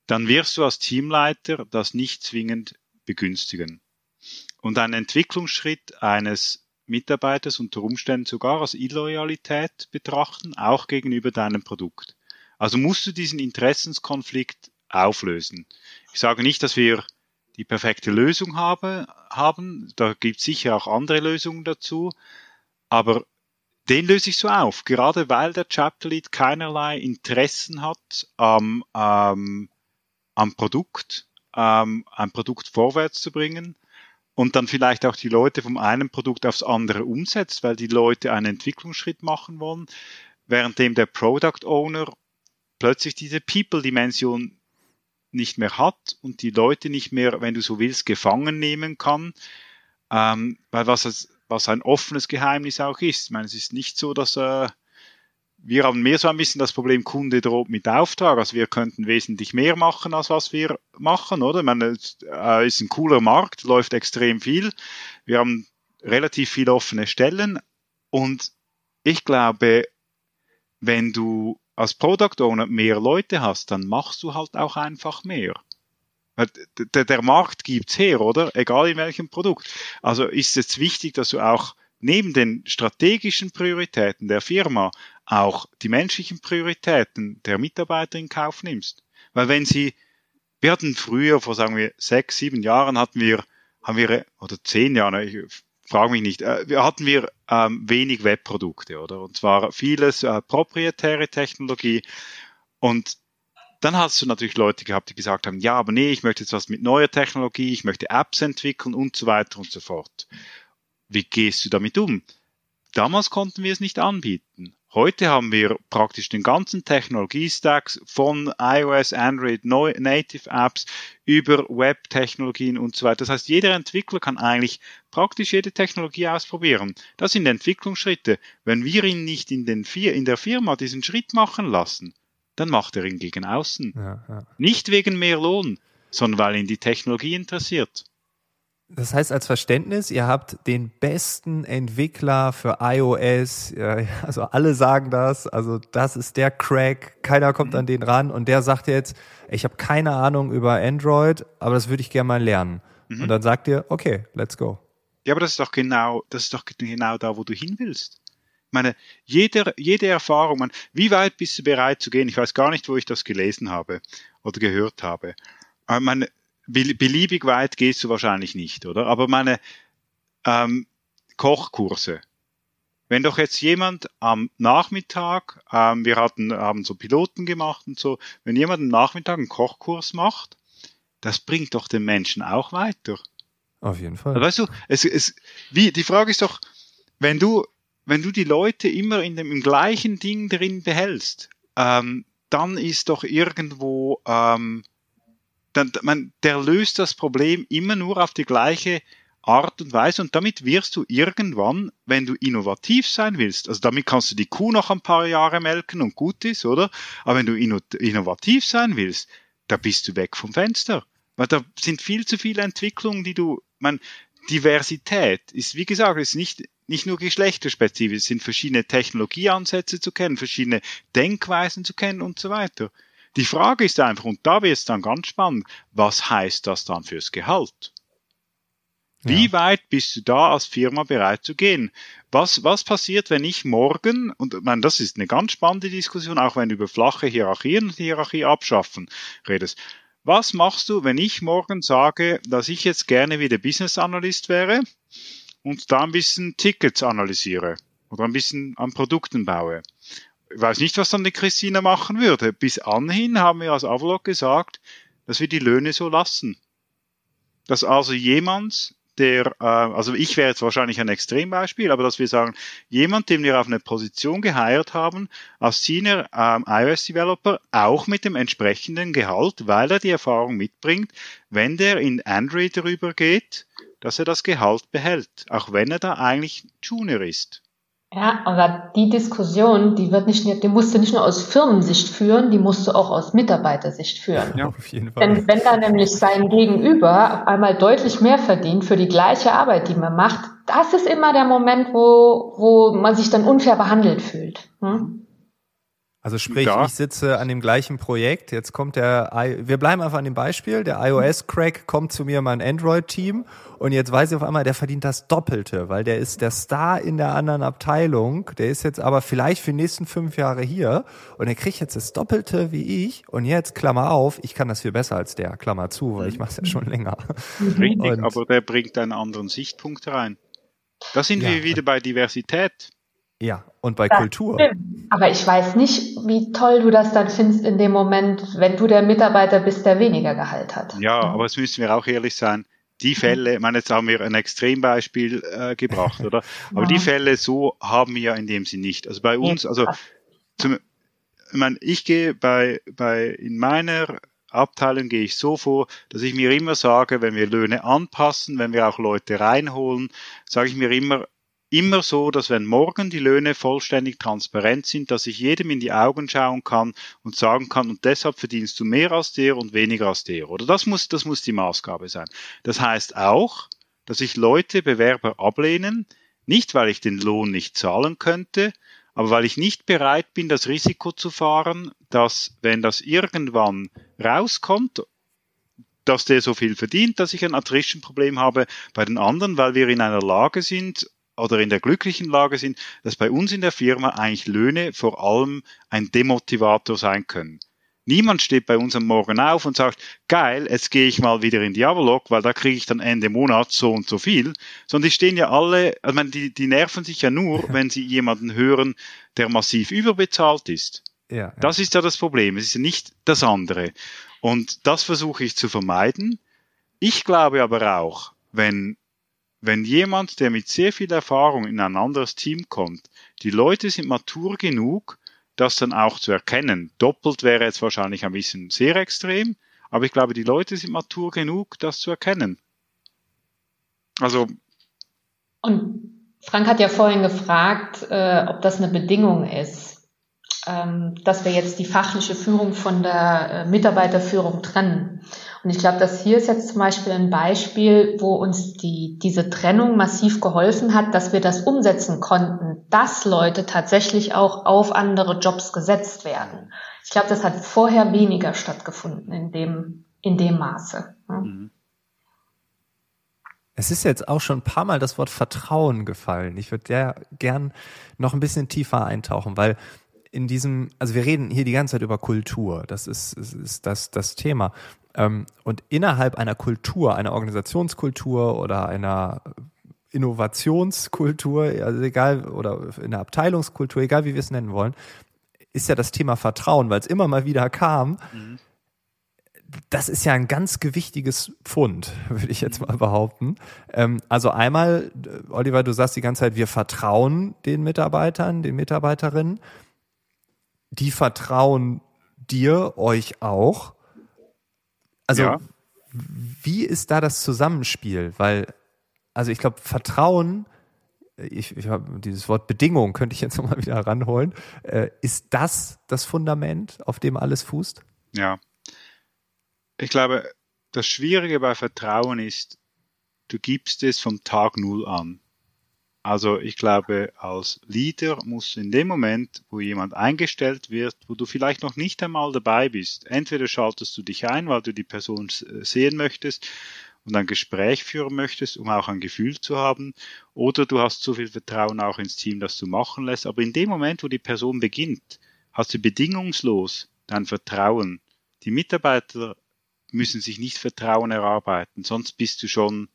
C: Dann wirst du als Teamleiter das nicht zwingend begünstigen. Und ein Entwicklungsschritt eines Mitarbeiters unter Umständen sogar als Illoyalität betrachten, auch gegenüber deinem Produkt. Also musst du diesen Interessenskonflikt auflösen. Ich sage nicht, dass wir die perfekte Lösung habe, haben. Da gibt es sicher auch andere Lösungen dazu. Aber den löse ich so auf, gerade weil der Chapter Lead keinerlei Interessen hat am, ähm, am Produkt, ähm, ein Produkt vorwärts zu bringen und dann vielleicht auch die Leute vom einen Produkt aufs andere umsetzt, weil die Leute einen Entwicklungsschritt machen wollen, währenddem der Product Owner plötzlich diese People-Dimension nicht mehr hat und die Leute nicht mehr, wenn du so willst, gefangen nehmen kann. Ähm, weil was es was ein offenes Geheimnis auch ist. Ich meine, es ist nicht so, dass äh, wir haben mehr so ein bisschen das Problem, Kunde droht mit Auftrag. Also wir könnten wesentlich mehr machen, als was wir machen, oder? Ich meine, es äh, ist ein cooler Markt, läuft extrem viel. Wir haben relativ viele offene Stellen und ich glaube, wenn du als Product Owner mehr Leute hast, dann machst du halt auch einfach mehr. Der, der Markt gibt's her, oder? Egal in welchem Produkt. Also ist es wichtig, dass du auch neben den strategischen Prioritäten der Firma auch die menschlichen Prioritäten der Mitarbeiter in Kauf nimmst. Weil wenn sie, wir hatten früher, vor sagen wir sechs, sieben Jahren hatten wir, haben wir, oder zehn Jahre, ich frage mich nicht, äh, wir hatten wir ähm, wenig Webprodukte, oder? Und zwar vieles äh, proprietäre Technologie und Dann hast du natürlich Leute gehabt, die gesagt haben, ja, aber nee, ich möchte jetzt was mit neuer Technologie, ich möchte Apps entwickeln und so weiter und so fort. Wie gehst du damit um? Damals konnten wir es nicht anbieten. Heute haben wir praktisch den ganzen Technologie-Stack von iOS, Android, Native Apps über Web-Technologien und so weiter. Das heißt, jeder Entwickler kann eigentlich praktisch jede Technologie ausprobieren. Das sind Entwicklungsschritte. Wenn wir ihn nicht in, den, in der Firma diesen Schritt machen lassen, dann macht er ihn gegen außen. Ja, ja. Nicht wegen mehr Lohn, sondern weil ihn die Technologie interessiert.
A: Das heißt als Verständnis, ihr habt den besten Entwickler für iOS, *laughs* also alle sagen das, also das ist der Crack, keiner kommt an den ran und der sagt jetzt, ich habe keine Ahnung über Android, aber das würde ich gerne mal lernen. Mhm. Und dann sagt ihr, okay, let's go.
C: Ja, aber das ist doch genau, das ist doch genau da, wo du hin willst. Ich meine, jede, jede Erfahrung, man, wie weit bist du bereit zu gehen? Ich weiß gar nicht, wo ich das gelesen habe oder gehört habe. Aber meine, beliebig weit gehst du wahrscheinlich nicht, oder? Aber meine ähm, Kochkurse. Wenn doch jetzt jemand am Nachmittag, ähm, wir hatten, haben so Piloten gemacht und so, wenn jemand am Nachmittag einen Kochkurs macht, das bringt doch den Menschen auch weiter.
A: Auf jeden Fall.
C: Weißt du, es, es, wie, die Frage ist doch, wenn du, wenn du die Leute immer in dem im gleichen Ding drin behältst, ähm, dann ist doch irgendwo ähm, dann, man, der löst das Problem immer nur auf die gleiche Art und Weise und damit wirst du irgendwann, wenn du innovativ sein willst, also damit kannst du die Kuh noch ein paar Jahre melken und gut ist, oder? Aber wenn du innovativ sein willst, da bist du weg vom Fenster. Weil da sind viel zu viele Entwicklungen, die du, man, Diversität ist, wie gesagt, ist nicht, nicht nur geschlechterspezifisch, es sind verschiedene Technologieansätze zu kennen, verschiedene Denkweisen zu kennen und so weiter. Die Frage ist einfach, und da wird es dann ganz spannend, was heißt das dann fürs Gehalt? Wie ja. weit bist du da als Firma bereit zu gehen? Was, was passiert, wenn ich morgen, und ich meine, das ist eine ganz spannende Diskussion, auch wenn du über flache Hierarchien und Hierarchie abschaffen redest. Was machst du, wenn ich morgen sage, dass ich jetzt gerne wieder Business Analyst wäre und da ein bisschen Tickets analysiere oder ein bisschen an Produkten baue? Ich weiß nicht, was dann die Christina machen würde. Bis anhin haben wir als Avlog gesagt, dass wir die Löhne so lassen. Dass also jemand, der, äh, also ich wäre jetzt wahrscheinlich ein Extrembeispiel, aber dass wir sagen, jemand, den wir auf eine Position geheiert haben, als Senior ähm, iOS Developer, auch mit dem entsprechenden Gehalt, weil er die Erfahrung mitbringt, wenn der in Android rübergeht, dass er das Gehalt behält, auch wenn er da eigentlich Junior ist.
B: Ja, aber die Diskussion, die wird nicht, die musst du nicht nur aus Firmensicht führen, die musst du auch aus Mitarbeitersicht führen. Ja, auf jeden Fall. Denn wenn da nämlich sein Gegenüber auf einmal deutlich mehr verdient für die gleiche Arbeit, die man macht, das ist immer der Moment, wo, wo man sich dann unfair behandelt fühlt. Hm?
A: Also sprich, ja. ich sitze an dem gleichen Projekt, jetzt kommt der, I wir bleiben einfach an dem Beispiel, der iOS-Crack kommt zu mir, mein Android-Team und jetzt weiß ich auf einmal, der verdient das Doppelte, weil der ist der Star in der anderen Abteilung, der ist jetzt aber vielleicht für die nächsten fünf Jahre hier und er kriegt jetzt das Doppelte wie ich und jetzt, Klammer auf, ich kann das viel besser als der, Klammer zu, weil ich mache es ja schon länger.
C: Richtig, und, aber der bringt einen anderen Sichtpunkt rein. Da sind ja. wir wieder bei Diversität.
A: Ja, und bei das Kultur.
B: Stimmt. Aber ich weiß nicht, wie toll du das dann findest in dem Moment, wenn du der Mitarbeiter bist, der weniger Gehalt hat.
C: Ja, aber es müssen wir auch ehrlich sein. Die Fälle, ich meine, jetzt haben wir ein Extrembeispiel äh, gebracht, oder? *laughs* Aber ja. die Fälle so haben wir in dem Sinn nicht. Also bei uns, also zum, ich meine, ich gehe bei, bei in meiner Abteilung gehe ich so vor, dass ich mir immer sage, wenn wir Löhne anpassen, wenn wir auch Leute reinholen, sage ich mir immer, immer so, dass wenn morgen die Löhne vollständig transparent sind, dass ich jedem in die Augen schauen kann und sagen kann, und deshalb verdienst du mehr als der und weniger als der. Oder das muss, das muss die Maßgabe sein. Das heißt auch, dass ich Leute, Bewerber ablehnen, nicht weil ich den Lohn nicht zahlen könnte, aber weil ich nicht bereit bin, das Risiko zu fahren, dass wenn das irgendwann rauskommt, dass der so viel verdient, dass ich ein Attrition-Problem habe bei den anderen, weil wir in einer Lage sind, oder in der glücklichen Lage sind, dass bei uns in der Firma eigentlich Löhne vor allem ein Demotivator sein können. Niemand steht bei uns am Morgen auf und sagt, geil, jetzt gehe ich mal wieder in Diabolog, weil da kriege ich dann Ende Monat so und so viel. Sondern die stehen ja alle, also die, die nerven sich ja nur, wenn sie jemanden hören, der massiv überbezahlt ist. Ja, ja. Das ist ja das Problem. Es ist ja nicht das andere. Und das versuche ich zu vermeiden. Ich glaube aber auch, wenn, wenn jemand, der mit sehr viel Erfahrung in ein anderes Team kommt, die Leute sind matur genug, das dann auch zu erkennen. Doppelt wäre jetzt wahrscheinlich ein bisschen sehr extrem, aber ich glaube, die Leute sind matur genug, das zu erkennen. Also.
B: Und Frank hat ja vorhin gefragt, äh, ob das eine Bedingung ist, ähm, dass wir jetzt die fachliche Führung von der äh, Mitarbeiterführung trennen. Und ich glaube, das hier ist jetzt zum Beispiel ein Beispiel, wo uns die, diese Trennung massiv geholfen hat, dass wir das umsetzen konnten, dass Leute tatsächlich auch auf andere Jobs gesetzt werden. Ich glaube, das hat vorher weniger stattgefunden in dem, in dem Maße. Mhm.
A: Es ist jetzt auch schon ein paar Mal das Wort Vertrauen gefallen. Ich würde ja gern noch ein bisschen tiefer eintauchen, weil in diesem, also wir reden hier die ganze Zeit über Kultur. Das ist, ist, ist das, das Thema. Ähm, und innerhalb einer Kultur, einer Organisationskultur oder einer Innovationskultur, also egal, oder in der Abteilungskultur, egal wie wir es nennen wollen, ist ja das Thema Vertrauen, weil es immer mal wieder kam. Mhm. Das ist ja ein ganz gewichtiges Pfund, *laughs* würde ich jetzt mal behaupten. Ähm, also einmal, Oliver, du sagst die ganze Zeit, wir vertrauen den Mitarbeitern, den Mitarbeiterinnen. Die vertrauen dir, euch auch. Also, ja. wie ist da das Zusammenspiel? Weil, also ich glaube, Vertrauen, ich, ich habe dieses Wort Bedingung, könnte ich jetzt *laughs* nochmal wieder ranholen. Äh, ist das das Fundament, auf dem alles fußt?
C: Ja. Ich glaube, das Schwierige bei Vertrauen ist, du gibst es vom Tag Null an. Also ich glaube, als Leader muss in dem Moment, wo jemand eingestellt wird, wo du vielleicht noch nicht einmal dabei bist, entweder schaltest du dich ein, weil du die Person sehen möchtest und ein Gespräch führen möchtest, um auch ein Gefühl zu haben, oder du hast so viel Vertrauen auch ins Team, dass du machen lässt. Aber in dem Moment, wo die Person beginnt, hast du bedingungslos dein Vertrauen. Die Mitarbeiter müssen sich nicht Vertrauen erarbeiten, sonst bist du schon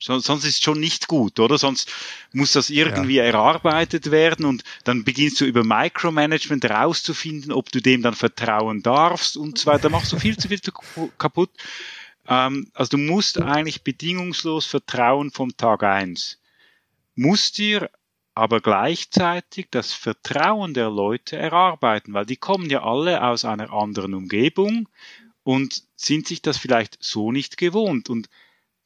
C: sonst ist es schon nicht gut, oder? Sonst muss das irgendwie ja. erarbeitet werden und dann beginnst du über Micromanagement herauszufinden, ob du dem dann vertrauen darfst und so weiter. Da machst du viel zu viel kaputt. Ähm, also du musst eigentlich bedingungslos vertrauen vom Tag eins. Musst dir aber gleichzeitig das Vertrauen der Leute erarbeiten, weil die kommen ja alle aus einer anderen Umgebung und sind sich das vielleicht so nicht gewohnt und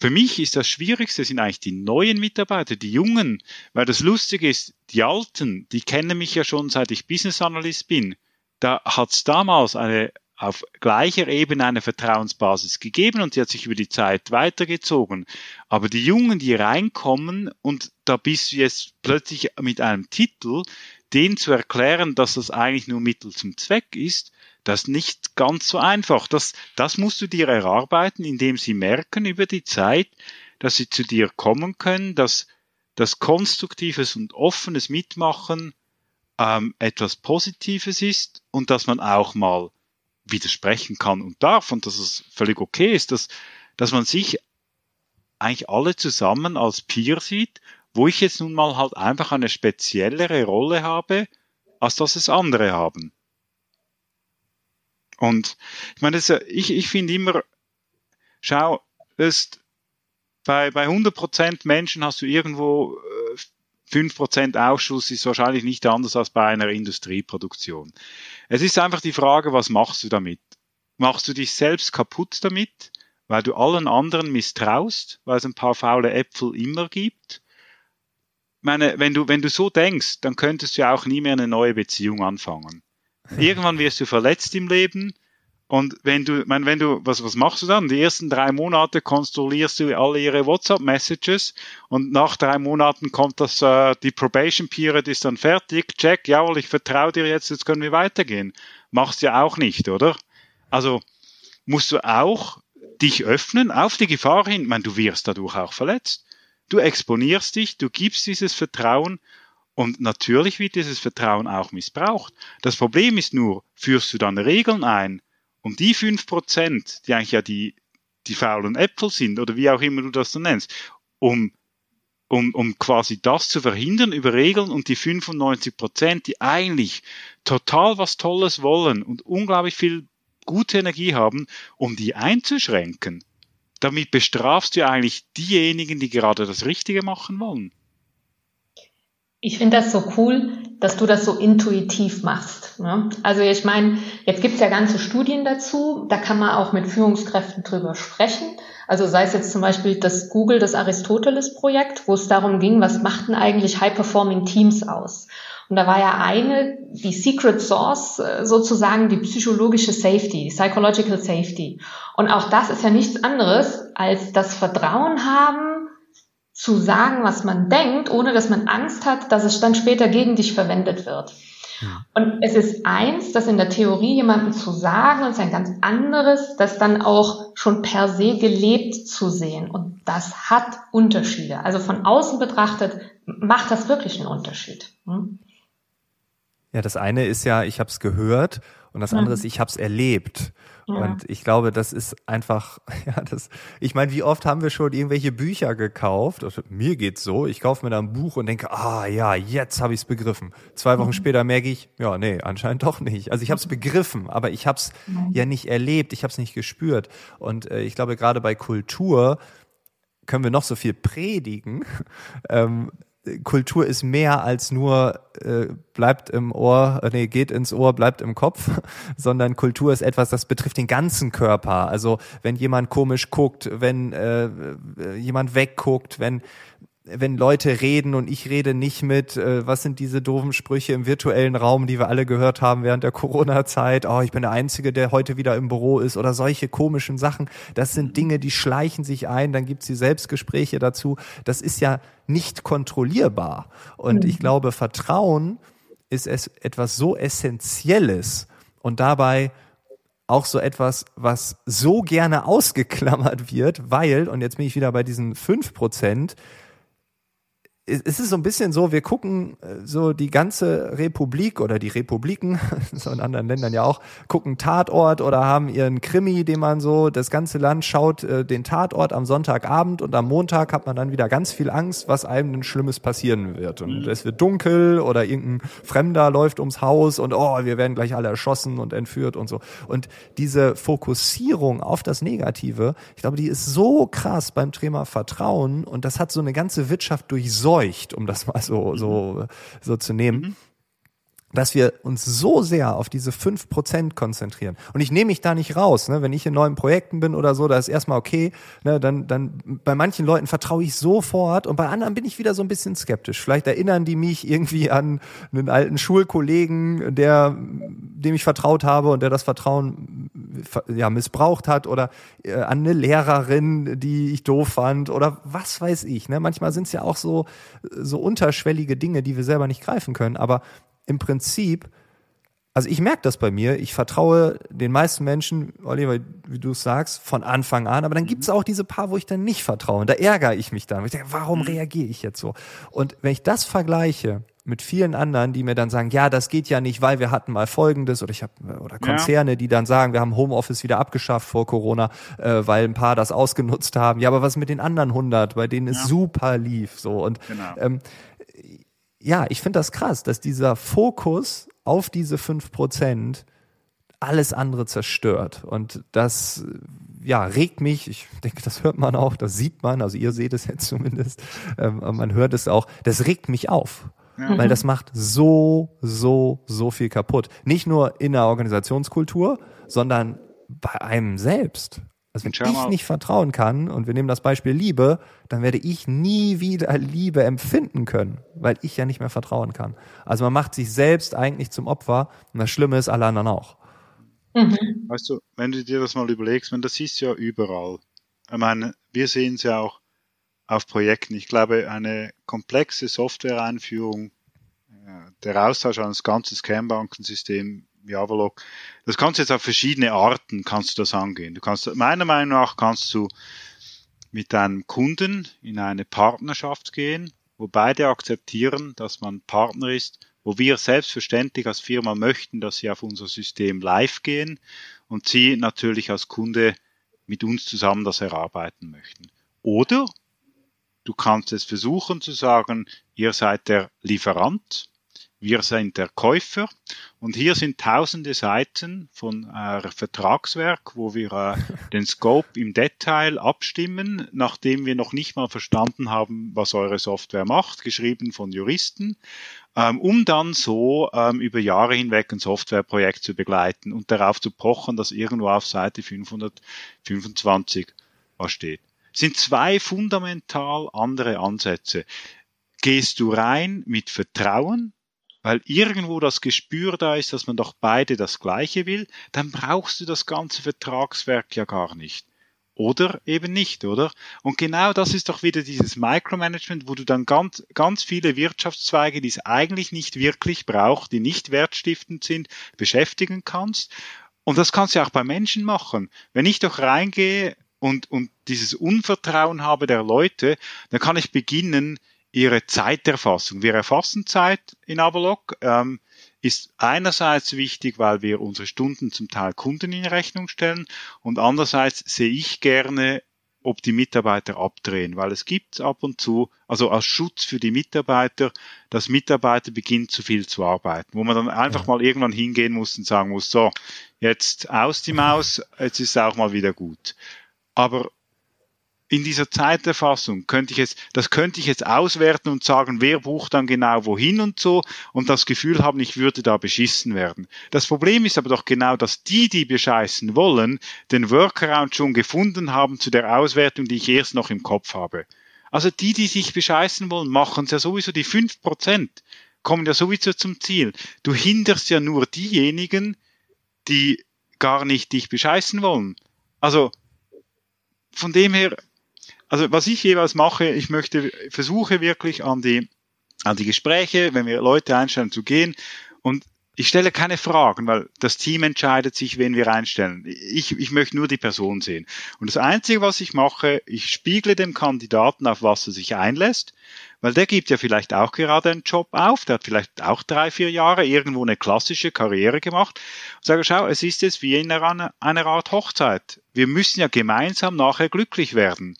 C: für mich ist das Schwierigste sind eigentlich die neuen Mitarbeiter, die Jungen, weil das Lustige ist, die Alten, die kennen mich ja schon seit ich Business Analyst bin. Da hat es damals eine auf gleicher Ebene eine Vertrauensbasis gegeben und die hat sich über die Zeit weitergezogen. Aber die Jungen, die reinkommen und da bist du jetzt plötzlich mit einem Titel, denen zu erklären, dass das eigentlich nur Mittel zum Zweck ist, das ist nicht ganz so einfach. Das, das musst du dir erarbeiten, indem sie merken über die Zeit, dass sie zu dir kommen können, dass das konstruktives und offenes Mitmachen ähm, etwas Positives ist und dass man auch mal widersprechen kann und darf und dass es völlig okay ist, dass, dass man sich eigentlich alle zusammen als Peer sieht, wo ich jetzt nun mal halt einfach eine speziellere Rolle habe, als dass es andere haben. Und ich meine, das, ich, ich finde immer, schau, das, bei, bei 100% Menschen hast du irgendwo äh, 5% Ausschuss, ist wahrscheinlich nicht anders als bei einer Industrieproduktion. Es ist einfach die Frage, was machst du damit? Machst du dich selbst kaputt damit, weil du allen anderen misstraust, weil es ein paar faule Äpfel immer gibt? Ich meine, wenn du, wenn du so denkst, dann könntest du ja auch nie mehr eine neue Beziehung anfangen. Irgendwann wirst du verletzt im Leben. Und wenn du, mein, wenn du, was, was machst du dann? Die ersten drei Monate konstruierst du alle ihre WhatsApp-Messages und nach drei Monaten kommt das, äh, die Probation Period ist dann fertig. Check, jawohl, ich vertraue dir jetzt, jetzt können wir weitergehen. Machst ja auch nicht, oder? Also musst du auch dich öffnen auf die Gefahr hin. Ich meine, du wirst dadurch auch verletzt. Du exponierst dich, du gibst dieses Vertrauen und natürlich wird dieses Vertrauen auch missbraucht. Das Problem ist nur, führst du dann Regeln ein, um die fünf Prozent, die eigentlich ja die, die faulen Äpfel sind, oder wie auch immer du das so nennst, um, um, um quasi das zu verhindern über Regeln und die 95 Prozent, die eigentlich total was Tolles wollen und unglaublich viel gute Energie haben, um die einzuschränken. Damit bestrafst du eigentlich diejenigen, die gerade das Richtige machen wollen.
B: Ich finde das so cool, dass du das so intuitiv machst. Ne? Also ich meine, jetzt gibt es ja ganze Studien dazu, da kann man auch mit Führungskräften drüber sprechen. Also sei es jetzt zum Beispiel das Google, das Aristoteles-Projekt, wo es darum ging, was machten eigentlich High-Performing Teams aus? Und da war ja eine, die Secret Source, äh, sozusagen die psychologische Safety, die Psychological Safety. Und auch das ist ja nichts anderes als das Vertrauen haben, zu sagen, was man denkt, ohne dass man Angst hat, dass es dann später gegen dich verwendet wird. Und es ist eins, das in der Theorie jemandem zu sagen, und es ist ein ganz anderes, das dann auch schon per se gelebt zu sehen. Und das hat Unterschiede. Also von außen betrachtet macht das wirklich einen Unterschied. Hm?
A: Ja, das eine ist ja, ich habe es gehört und das andere ist, ich habe es erlebt. Ja. Und ich glaube, das ist einfach, *laughs* ja, das, ich meine, wie oft haben wir schon irgendwelche Bücher gekauft? Also, mir geht's so, ich kaufe mir da ein Buch und denke, ah ja, jetzt habe ich es begriffen. Zwei Wochen mhm. später merke ich, ja, nee, anscheinend doch nicht. Also ich habe es begriffen, aber ich habe es mhm. ja nicht erlebt, ich habe es nicht gespürt. Und äh, ich glaube, gerade bei Kultur können wir noch so viel predigen. *laughs* Ähm, Kultur ist mehr als nur äh, bleibt im Ohr, äh, nee, geht ins Ohr, bleibt im Kopf, *laughs* sondern Kultur ist etwas, das betrifft den ganzen Körper. Also wenn jemand komisch guckt, wenn äh, jemand wegguckt, wenn wenn Leute reden und ich rede nicht mit, äh, was sind diese doofen Sprüche im virtuellen Raum, die wir alle gehört haben während der *laughs* Corona-Zeit, oh, ich bin der Einzige, der heute wieder im Büro ist oder solche komischen Sachen. Das sind Dinge, die schleichen sich ein, dann gibt's die Selbstgespräche dazu. Das ist ja nicht kontrollierbar. Und ich mhm. glaube, Vertrauen ist es etwas so Essentielles und dabei auch so etwas, was so gerne ausgeklammert wird, weil, und jetzt bin ich wieder bei diesen fünf Prozent, es ist so ein bisschen so, wir gucken äh, so die ganze Republik oder die Republiken, *laughs* so in anderen Ländern ja auch, gucken Tatort oder haben ihren Krimi, den man so, das ganze Land schaut äh, den Tatort am Sonntagabend und am Montag hat man dann wieder ganz viel Angst, was einem denn Schlimmes passieren wird. Und mhm. es wird dunkel oder irgendein Fremder läuft ums Haus und oh, wir werden gleich alle erschossen und entführt und so. Und diese Fokussierung auf das Negative, ich glaube, die ist so krass beim Thema Vertrauen und das hat so eine ganze Wirtschaft durchsorgt verseucht, um das mal so, so, so zu nehmen. Mhm dass wir uns so sehr auf diese fünf Prozent konzentrieren. Und ich nehme mich da nicht raus, ne? wenn ich in neuen Projekten bin oder so, da ist erstmal okay, ne? dann, dann bei manchen Leuten vertraue ich sofort und bei anderen bin ich wieder so ein bisschen skeptisch. Vielleicht erinnern die mich irgendwie an einen alten Schulkollegen, der, dem ich vertraut habe und der das Vertrauen ja, missbraucht hat oder äh, an eine Lehrerin, die ich doof fand oder was weiß ich. Ne? Manchmal sind es ja auch so, so unterschwellige Dinge, die wir selber nicht greifen können, aber im Prinzip, also ich merke das bei mir, ich vertraue den meisten Menschen, Oliver, wie du es sagst, von Anfang an, aber dann gibt es auch diese paar, wo ich dann nicht vertraue. Und da ärgere ich mich dann. Ich denke, warum mhm. reagiere ich jetzt so? Und wenn ich das vergleiche mit vielen anderen, die mir dann sagen, ja, das geht ja nicht, weil wir hatten mal Folgendes oder ich habe oder Konzerne, ja. die dann sagen, wir haben Homeoffice wieder abgeschafft vor Corona, äh, weil ein paar das ausgenutzt haben. Ja, aber was mit den anderen 100, bei denen es ja. super lief so und genau. ähm, ja, ich finde das krass, dass dieser Fokus auf diese fünf Prozent alles andere zerstört. Und das, ja, regt mich. Ich denke, das hört man auch, das sieht man. Also ihr seht es jetzt zumindest. Ähm, man hört es auch. Das regt mich auf. Ja. Weil das macht so, so, so viel kaputt. Nicht nur in der Organisationskultur, sondern bei einem selbst. Also wenn ich nicht vertrauen kann, und wir nehmen das Beispiel Liebe, dann werde ich nie wieder Liebe empfinden können, weil ich ja nicht mehr vertrauen kann. Also man macht sich selbst eigentlich zum Opfer und das Schlimme ist alle anderen auch.
C: Mhm. Weißt du, wenn du dir das mal überlegst, wenn das ist ja überall. Ich meine, wir sehen es ja auch auf Projekten. Ich glaube, eine komplexe Software-Einführung, der Austausch an das ganze Kernbankensystem Javalog. Das kannst du jetzt auf verschiedene Arten kannst du das angehen. Du kannst, meiner Meinung nach kannst du mit deinem Kunden in eine Partnerschaft gehen, wo beide akzeptieren, dass man Partner ist, wo wir selbstverständlich als Firma möchten, dass sie auf unser System live gehen und sie natürlich als Kunde mit uns zusammen das erarbeiten möchten. Oder Du kannst es versuchen zu sagen, ihr seid der Lieferant, wir sind der Käufer und hier sind tausende Seiten von äh, Vertragswerk, wo wir äh, *laughs* den Scope im Detail abstimmen, nachdem wir noch nicht mal verstanden haben, was eure Software macht, geschrieben von Juristen, ähm, um dann so ähm, über Jahre hinweg ein Softwareprojekt zu begleiten und darauf zu pochen, dass irgendwo auf Seite 525 was steht. Das sind zwei fundamental andere Ansätze. Gehst du rein mit Vertrauen, weil irgendwo das Gespür da ist, dass man doch beide das Gleiche will, dann brauchst du das ganze Vertragswerk ja gar nicht. Oder eben nicht, oder? Und genau das ist doch wieder dieses Micromanagement, wo du dann ganz, ganz viele Wirtschaftszweige, die es eigentlich nicht wirklich braucht, die nicht wertstiftend sind, beschäftigen kannst. Und das kannst du auch bei Menschen machen. Wenn ich doch reingehe und, und dieses Unvertrauen habe der Leute, dann kann ich beginnen, ihre Zeiterfassung. Wir erfassen Zeit in Avalok, ähm, ist einerseits wichtig, weil wir unsere Stunden zum Teil Kunden in Rechnung stellen und andererseits sehe ich gerne, ob die Mitarbeiter abdrehen, weil es gibt ab und zu, also als Schutz für die Mitarbeiter, dass Mitarbeiter beginnen zu viel zu arbeiten, wo man dann einfach ja. mal irgendwann hingehen muss und sagen muss, so, jetzt aus die Maus, jetzt ist es auch mal wieder gut. Aber in dieser Zeiterfassung könnte ich jetzt, das könnte ich jetzt auswerten und sagen, wer bucht dann genau wohin und so und das Gefühl haben, ich würde da beschissen werden. Das Problem ist aber doch genau, dass die, die bescheißen wollen, den Workaround schon gefunden haben zu der Auswertung, die ich erst noch im Kopf habe. Also die, die sich bescheißen wollen, machen es ja sowieso die fünf Prozent, kommen ja sowieso zum Ziel. Du hinderst ja nur diejenigen, die gar nicht dich bescheißen wollen. Also von dem her, also was ich jeweils mache, ich möchte, versuche wirklich an die, an die Gespräche, wenn wir Leute einstellen, zu gehen und ich stelle keine Fragen, weil das Team entscheidet sich, wen wir einstellen. Ich, ich möchte nur die Person sehen. Und das Einzige, was ich mache, ich spiegle dem Kandidaten, auf was er sich einlässt, weil der gibt ja vielleicht auch gerade einen Job auf, der hat vielleicht auch drei, vier Jahre irgendwo eine klassische Karriere gemacht. Und sage, schau, es ist jetzt wie in einer, einer Art Hochzeit. Wir müssen ja gemeinsam nachher glücklich werden.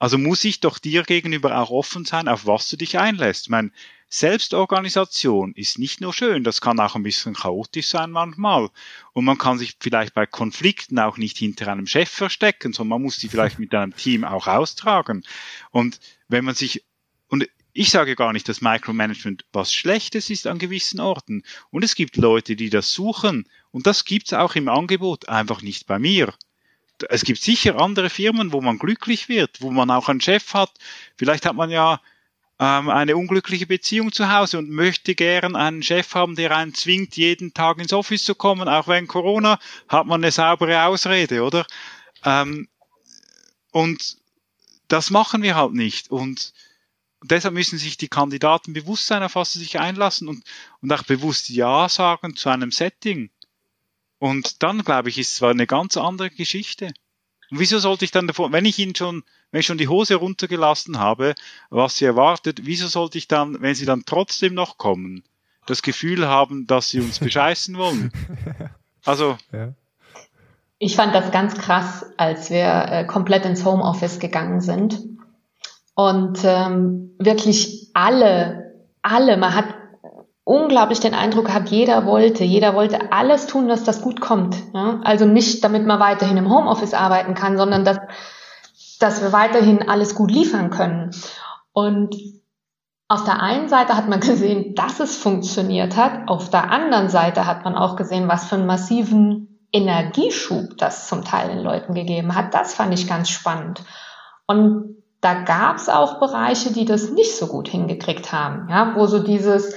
C: Also muss ich doch dir gegenüber auch offen sein, auf was du dich einlässt. Ich meine, Selbstorganisation ist nicht nur schön, das kann auch ein bisschen chaotisch sein manchmal. Und man kann sich vielleicht bei Konflikten auch nicht hinter einem Chef verstecken, sondern man muss die vielleicht mit einem Team auch austragen. Und wenn man sich, und ich sage gar nicht, dass Micromanagement was Schlechtes ist an gewissen Orten. Und es gibt Leute, die das suchen. Und das gibt's auch im Angebot, einfach nicht bei mir es gibt sicher andere Firmen, wo man glücklich wird, wo man auch einen Chef hat. Vielleicht hat man ja ähm, eine unglückliche Beziehung zu Hause und möchte gern einen Chef haben, der einen zwingt, jeden Tag ins Office zu kommen. Auch während Corona hat man eine saubere Ausrede, oder? Ähm, und das machen wir halt nicht. Und deshalb müssen sich die Kandidaten bewusst sein, auf was sie sich einlassen und, und auch bewusst Ja sagen zu einem Setting. Und dann, glaube ich, ist es zwar eine ganz andere Geschichte. Und wieso sollte ich dann davor, wenn ich ihn schon, wenn ich schon die Hose runtergelassen habe, was sie erwartet, wieso sollte ich dann, wenn sie dann trotzdem noch kommen, das Gefühl haben, dass sie uns bescheißen wollen? *laughs* Also. Ja.
B: Ich fand das ganz krass, als wir äh, komplett ins Homeoffice gegangen sind und ähm, wirklich alle, alle, man hat unglaublich den Eindruck gehabt, jeder wollte, jeder wollte alles tun, dass das gut kommt. Ja? Also nicht, damit man weiterhin im Homeoffice arbeiten kann, sondern dass, dass wir weiterhin alles gut liefern können. Und auf der einen Seite hat man gesehen, dass es funktioniert hat. Auf der anderen Seite hat man auch gesehen, was für einen massiven Energieschub das zum Teil den Leuten gegeben hat. Das fand ich ganz spannend. Und da gab es auch Bereiche, die das nicht so gut hingekriegt haben, ja, wo so dieses,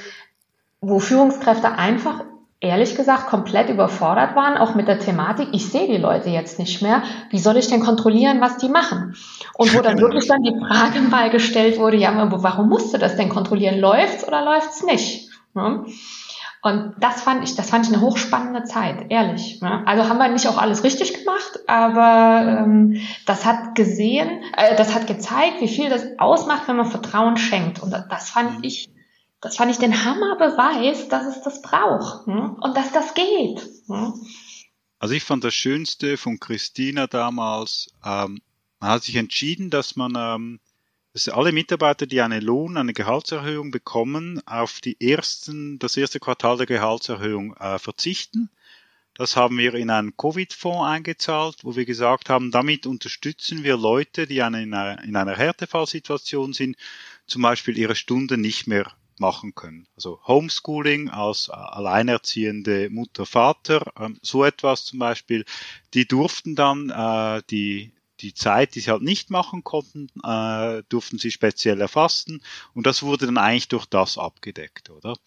B: wo Führungskräfte einfach ehrlich gesagt komplett überfordert waren, auch mit der Thematik, ich sehe die Leute jetzt nicht mehr, wie soll ich denn kontrollieren, was die machen? Und wo dann wirklich dann die Frage *laughs* mal gestellt wurde, ja, warum musst du das denn kontrollieren? Läuft's oder läuft's nicht? Und das fand ich, das fand ich eine hochspannende Zeit, ehrlich. Also haben wir nicht auch alles richtig gemacht, aber ähm, das hat gesehen, äh, das hat gezeigt, wie viel das ausmacht, wenn man Vertrauen schenkt. Und das fand mhm. ich das fand ich den Hammerbeweis, dass es das braucht hm? und dass das geht. Hm?
C: Also ich fand das Schönste von Christina damals, ähm, man hat sich entschieden, dass man ähm, dass alle Mitarbeiter, die eine Lohn, eine Gehaltserhöhung bekommen, auf die ersten, das erste Quartal der Gehaltserhöhung äh, verzichten. Das haben wir in einen Covid-Fonds eingezahlt, wo wir gesagt haben, damit unterstützen wir Leute, die eine, in, einer, in einer Härtefallsituation sind, zum Beispiel ihre Stunden nicht mehr machen können. Also Homeschooling als alleinerziehende Mutter, Vater, ähm, so etwas zum Beispiel, die durften dann äh, die die Zeit, die sie halt nicht machen konnten, äh, durften sie speziell erfassen und das wurde dann eigentlich durch das abgedeckt, oder?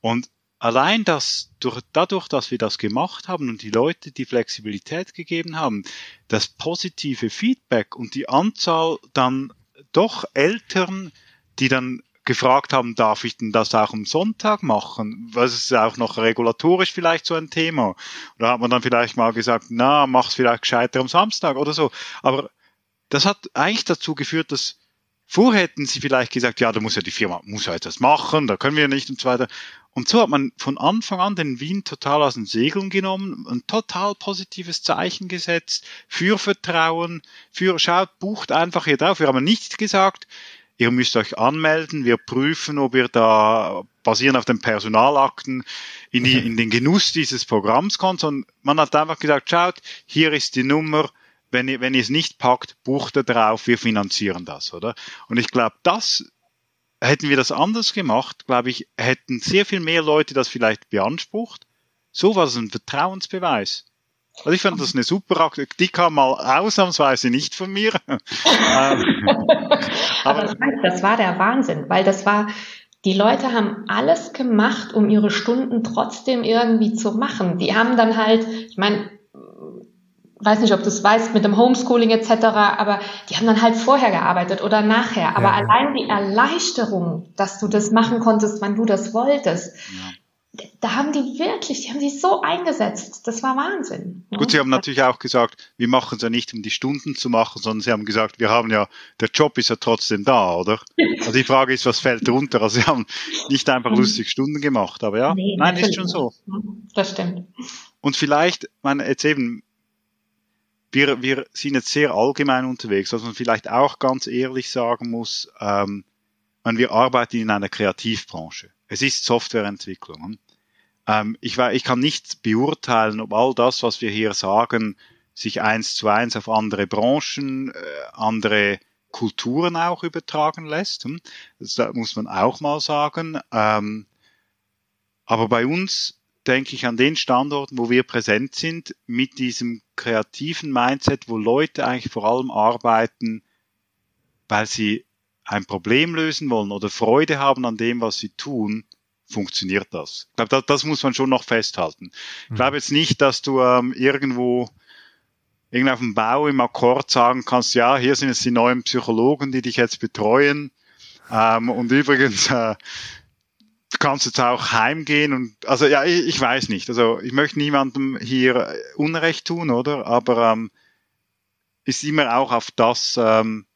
C: Und allein das, durch, dadurch, dass wir das gemacht haben und die Leute die Flexibilität gegeben haben, das positive Feedback und die Anzahl dann doch Eltern, die dann gefragt haben, darf ich denn das auch am Sonntag machen? Was ist auch noch regulatorisch vielleicht so ein Thema? Oder hat man dann vielleicht mal gesagt, na, mach's vielleicht gescheiter am Samstag oder so. Aber das hat eigentlich dazu geführt, dass vorher hätten sie vielleicht gesagt, ja, da muss ja die Firma, muss ja etwas machen, da können wir nicht und so weiter. Und so hat man von Anfang an den Wien total aus den Segeln genommen, ein total positives Zeichen gesetzt für Vertrauen, für schaut, bucht einfach hier drauf. Wir haben nicht gesagt, ihr müsst euch anmelden, wir prüfen, ob ihr da basierend auf den Personalakten in, die, *laughs* in den Genuss dieses Programms kommt, sondern man hat einfach gesagt, schaut, hier ist die Nummer, wenn ihr, wenn ihr es nicht packt, bucht er drauf, wir finanzieren das, oder? Und ich glaube, das hätten wir das anders gemacht, glaube ich, hätten sehr viel mehr Leute das vielleicht beansprucht. So war es ein Vertrauensbeweis. Also ich fand das eine super Aktion. Die kam mal ausnahmsweise nicht von mir. *laughs*
B: Ähm, aber das war, das war der Wahnsinn, weil das war, die Leute haben alles gemacht, um ihre Stunden trotzdem irgendwie zu machen. Die haben dann halt, ich meine, weiß nicht, ob du es weißt, mit dem Homeschooling etc., aber die haben dann halt vorher gearbeitet oder nachher. Aber ja. allein die Erleichterung, dass du das machen konntest, wann du das wolltest, ja da haben die wirklich, die haben sich so eingesetzt. Das war Wahnsinn.
C: Gut, Sie haben natürlich auch gesagt, wir machen es ja nicht, um die Stunden zu machen, sondern Sie haben gesagt, wir haben ja, der Job ist ja trotzdem da, oder? *laughs* Also die Frage ist, was fällt drunter? Also Sie haben nicht einfach lustig Stunden gemacht, aber ja, nee, nein, ist schon so.
B: Das stimmt.
C: Und vielleicht, meine, jetzt eben, wir, wir sind jetzt sehr allgemein unterwegs, was man vielleicht auch ganz ehrlich sagen muss, ähm, wir arbeiten in einer Kreativbranche. Es ist Softwareentwicklung. Ähm, ich, ich kann nicht beurteilen, ob all das, was wir hier sagen, sich eins zu eins auf andere Branchen, äh, andere Kulturen auch übertragen lässt. Hm? Das muss man auch mal sagen. Ähm, aber bei uns denke ich an den Standorten, wo wir präsent sind, mit diesem kreativen Mindset, wo Leute eigentlich vor allem arbeiten, weil sie ein Problem lösen wollen oder Freude haben an dem, was sie tun, funktioniert das. Ich glaube, das, das muss man schon noch festhalten. Ich mhm. glaube jetzt nicht, dass du ähm, irgendwo irgendwie auf dem Bau im Akkord sagen kannst, ja, hier sind jetzt die neuen Psychologen, die dich jetzt betreuen. Ähm, und übrigens, äh, du kannst jetzt auch heimgehen und also ja, ich, ich weiß nicht. Also ich möchte niemandem hier Unrecht tun, oder? Aber ähm, ist immer auch auf das ähm,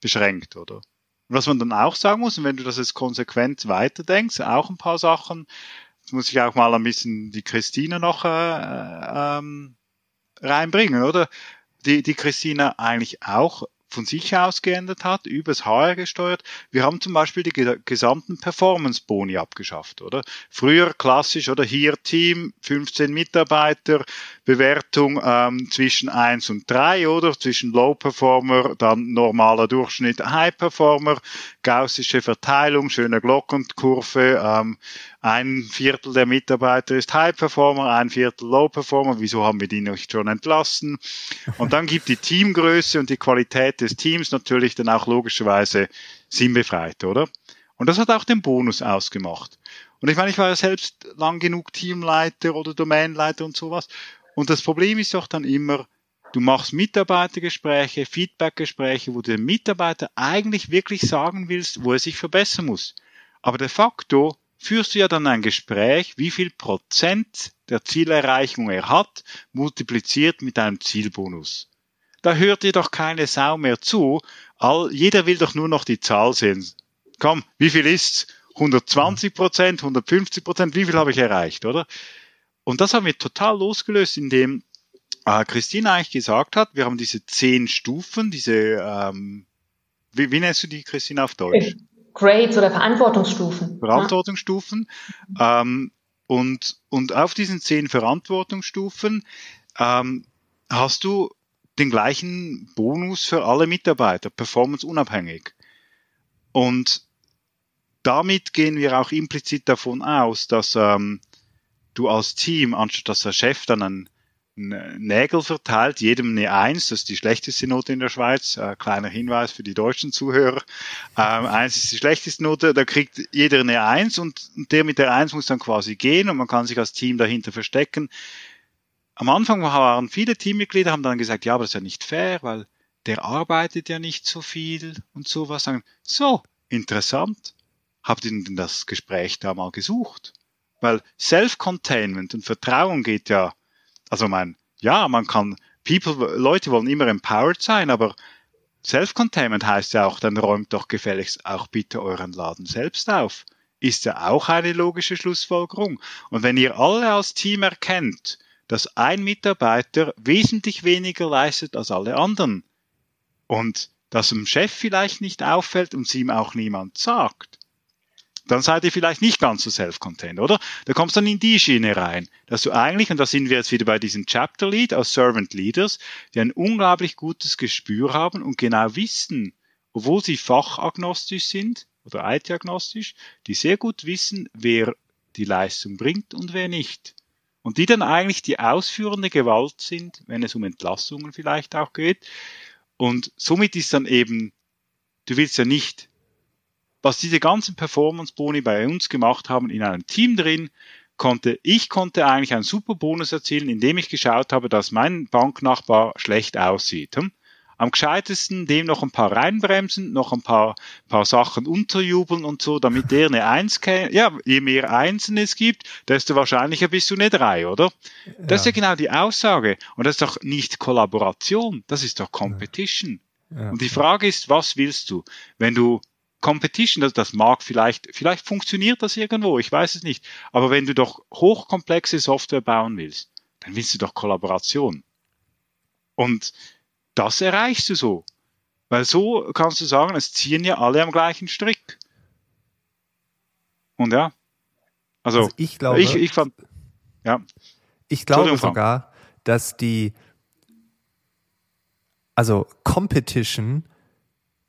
C: beschränkt, oder? Was man dann auch sagen muss, und wenn du das jetzt konsequent weiterdenkst, auch ein paar Sachen, jetzt muss ich auch mal ein bisschen die Christine noch äh, ähm, reinbringen, oder? Die, die Christine eigentlich auch von sich aus geändert hat, übers HR gesteuert. Wir haben zum Beispiel die gesamten Performance-Boni abgeschafft, oder? Früher klassisch, oder hier Team, 15 Mitarbeiter, Bewertung ähm, zwischen 1 und 3, oder? Zwischen Low Performer, dann normaler Durchschnitt High Performer, gaussische Verteilung, schöne Glockenkurve, ähm, ein Viertel der Mitarbeiter ist High Performer, ein Viertel Low Performer. Wieso haben wir die nicht schon entlassen? Und dann gibt die Teamgröße und die Qualität des Teams natürlich dann auch logischerweise sinnbefreit, oder? Und das hat auch den Bonus ausgemacht. Und ich meine, ich war ja selbst lang genug Teamleiter oder Domainleiter und sowas. Und das Problem ist doch dann immer, du machst Mitarbeitergespräche, Feedbackgespräche, wo du dem Mitarbeiter eigentlich wirklich sagen willst, wo er sich verbessern muss. Aber de facto führst du ja dann ein Gespräch, wie viel Prozent der Zielerreichung er hat, multipliziert mit einem Zielbonus. Da hört dir doch keine Sau mehr zu. All, jeder will doch nur noch die Zahl sehen. Komm, wie viel ist's? 120 Prozent, 150 Prozent, wie viel habe ich erreicht, oder? Und das haben wir total losgelöst, indem äh, Christine eigentlich gesagt hat, wir haben diese zehn Stufen, diese ähm, wie, wie nennst du die, Christine, auf Deutsch?
B: Grades oder Verantwortungsstufen.
C: Verantwortungsstufen. Ja. Ähm, und, und auf diesen zehn Verantwortungsstufen ähm, hast du den gleichen Bonus für alle Mitarbeiter, performanceunabhängig. Und damit gehen wir auch implizit davon aus, dass ähm, du als Team, anstatt dass der Chef dann einen Nägel verteilt, jedem eine Eins, das ist die schlechteste Note in der Schweiz, äh, kleiner Hinweis für die deutschen Zuhörer, ähm, Eins ist die schlechteste Note, da kriegt jeder eine Eins und der mit der Eins muss dann quasi gehen und man kann sich als Team dahinter verstecken. Am Anfang waren viele Teammitglieder, haben dann gesagt, ja, aber das ist ja nicht fair, weil der arbeitet ja nicht so viel und sowas. So, interessant. Habt ihr denn das Gespräch da mal gesucht? Weil Self-Containment und Vertrauen geht ja also mein, ja, man kann, people, Leute wollen immer empowered sein, aber Self-Containment heißt ja auch, dann räumt doch gefälligst auch bitte euren Laden selbst auf. Ist ja auch eine logische Schlussfolgerung. Und wenn ihr alle als Team erkennt, dass ein Mitarbeiter wesentlich weniger leistet als alle anderen und dass dem Chef vielleicht nicht auffällt und sie ihm auch niemand sagt, dann seid ihr vielleicht nicht ganz so self-contained, oder? Da kommst du dann in die Schiene rein, dass du eigentlich, und da sind wir jetzt wieder bei diesem Chapter Lead aus Servant Leaders, die ein unglaublich gutes Gespür haben und genau wissen, obwohl sie fachagnostisch sind oder IT-agnostisch, die sehr gut wissen, wer die Leistung bringt und wer nicht. Und die dann eigentlich die ausführende Gewalt sind, wenn es um Entlassungen vielleicht auch geht. Und somit ist dann eben, du willst ja nicht was diese ganzen Performance-Boni bei uns gemacht haben in einem Team drin, konnte, ich konnte eigentlich einen super Bonus erzielen, indem ich geschaut habe, dass mein Banknachbar schlecht aussieht. Hm? Am gescheitesten dem noch ein paar reinbremsen, noch ein paar, paar Sachen unterjubeln und so, damit der eine Eins kennt. Ja, je mehr Einsen es gibt, desto wahrscheinlicher bist du eine Drei, oder? Ja. Das ist ja genau die Aussage. Und das ist doch nicht Kollaboration, das ist doch Competition. Ja. Und die Frage ist, was willst du? Wenn du Competition, das, das mag vielleicht, vielleicht funktioniert das irgendwo, ich weiß es nicht. Aber wenn du doch hochkomplexe Software bauen willst, dann willst du doch Kollaboration. Und das erreichst du so. Weil so kannst du sagen, es ziehen ja alle am gleichen Strick. Und ja. Also, also
A: ich glaube,
C: ich, ich fand, ja.
A: Ich glaube sogar, dass die, also Competition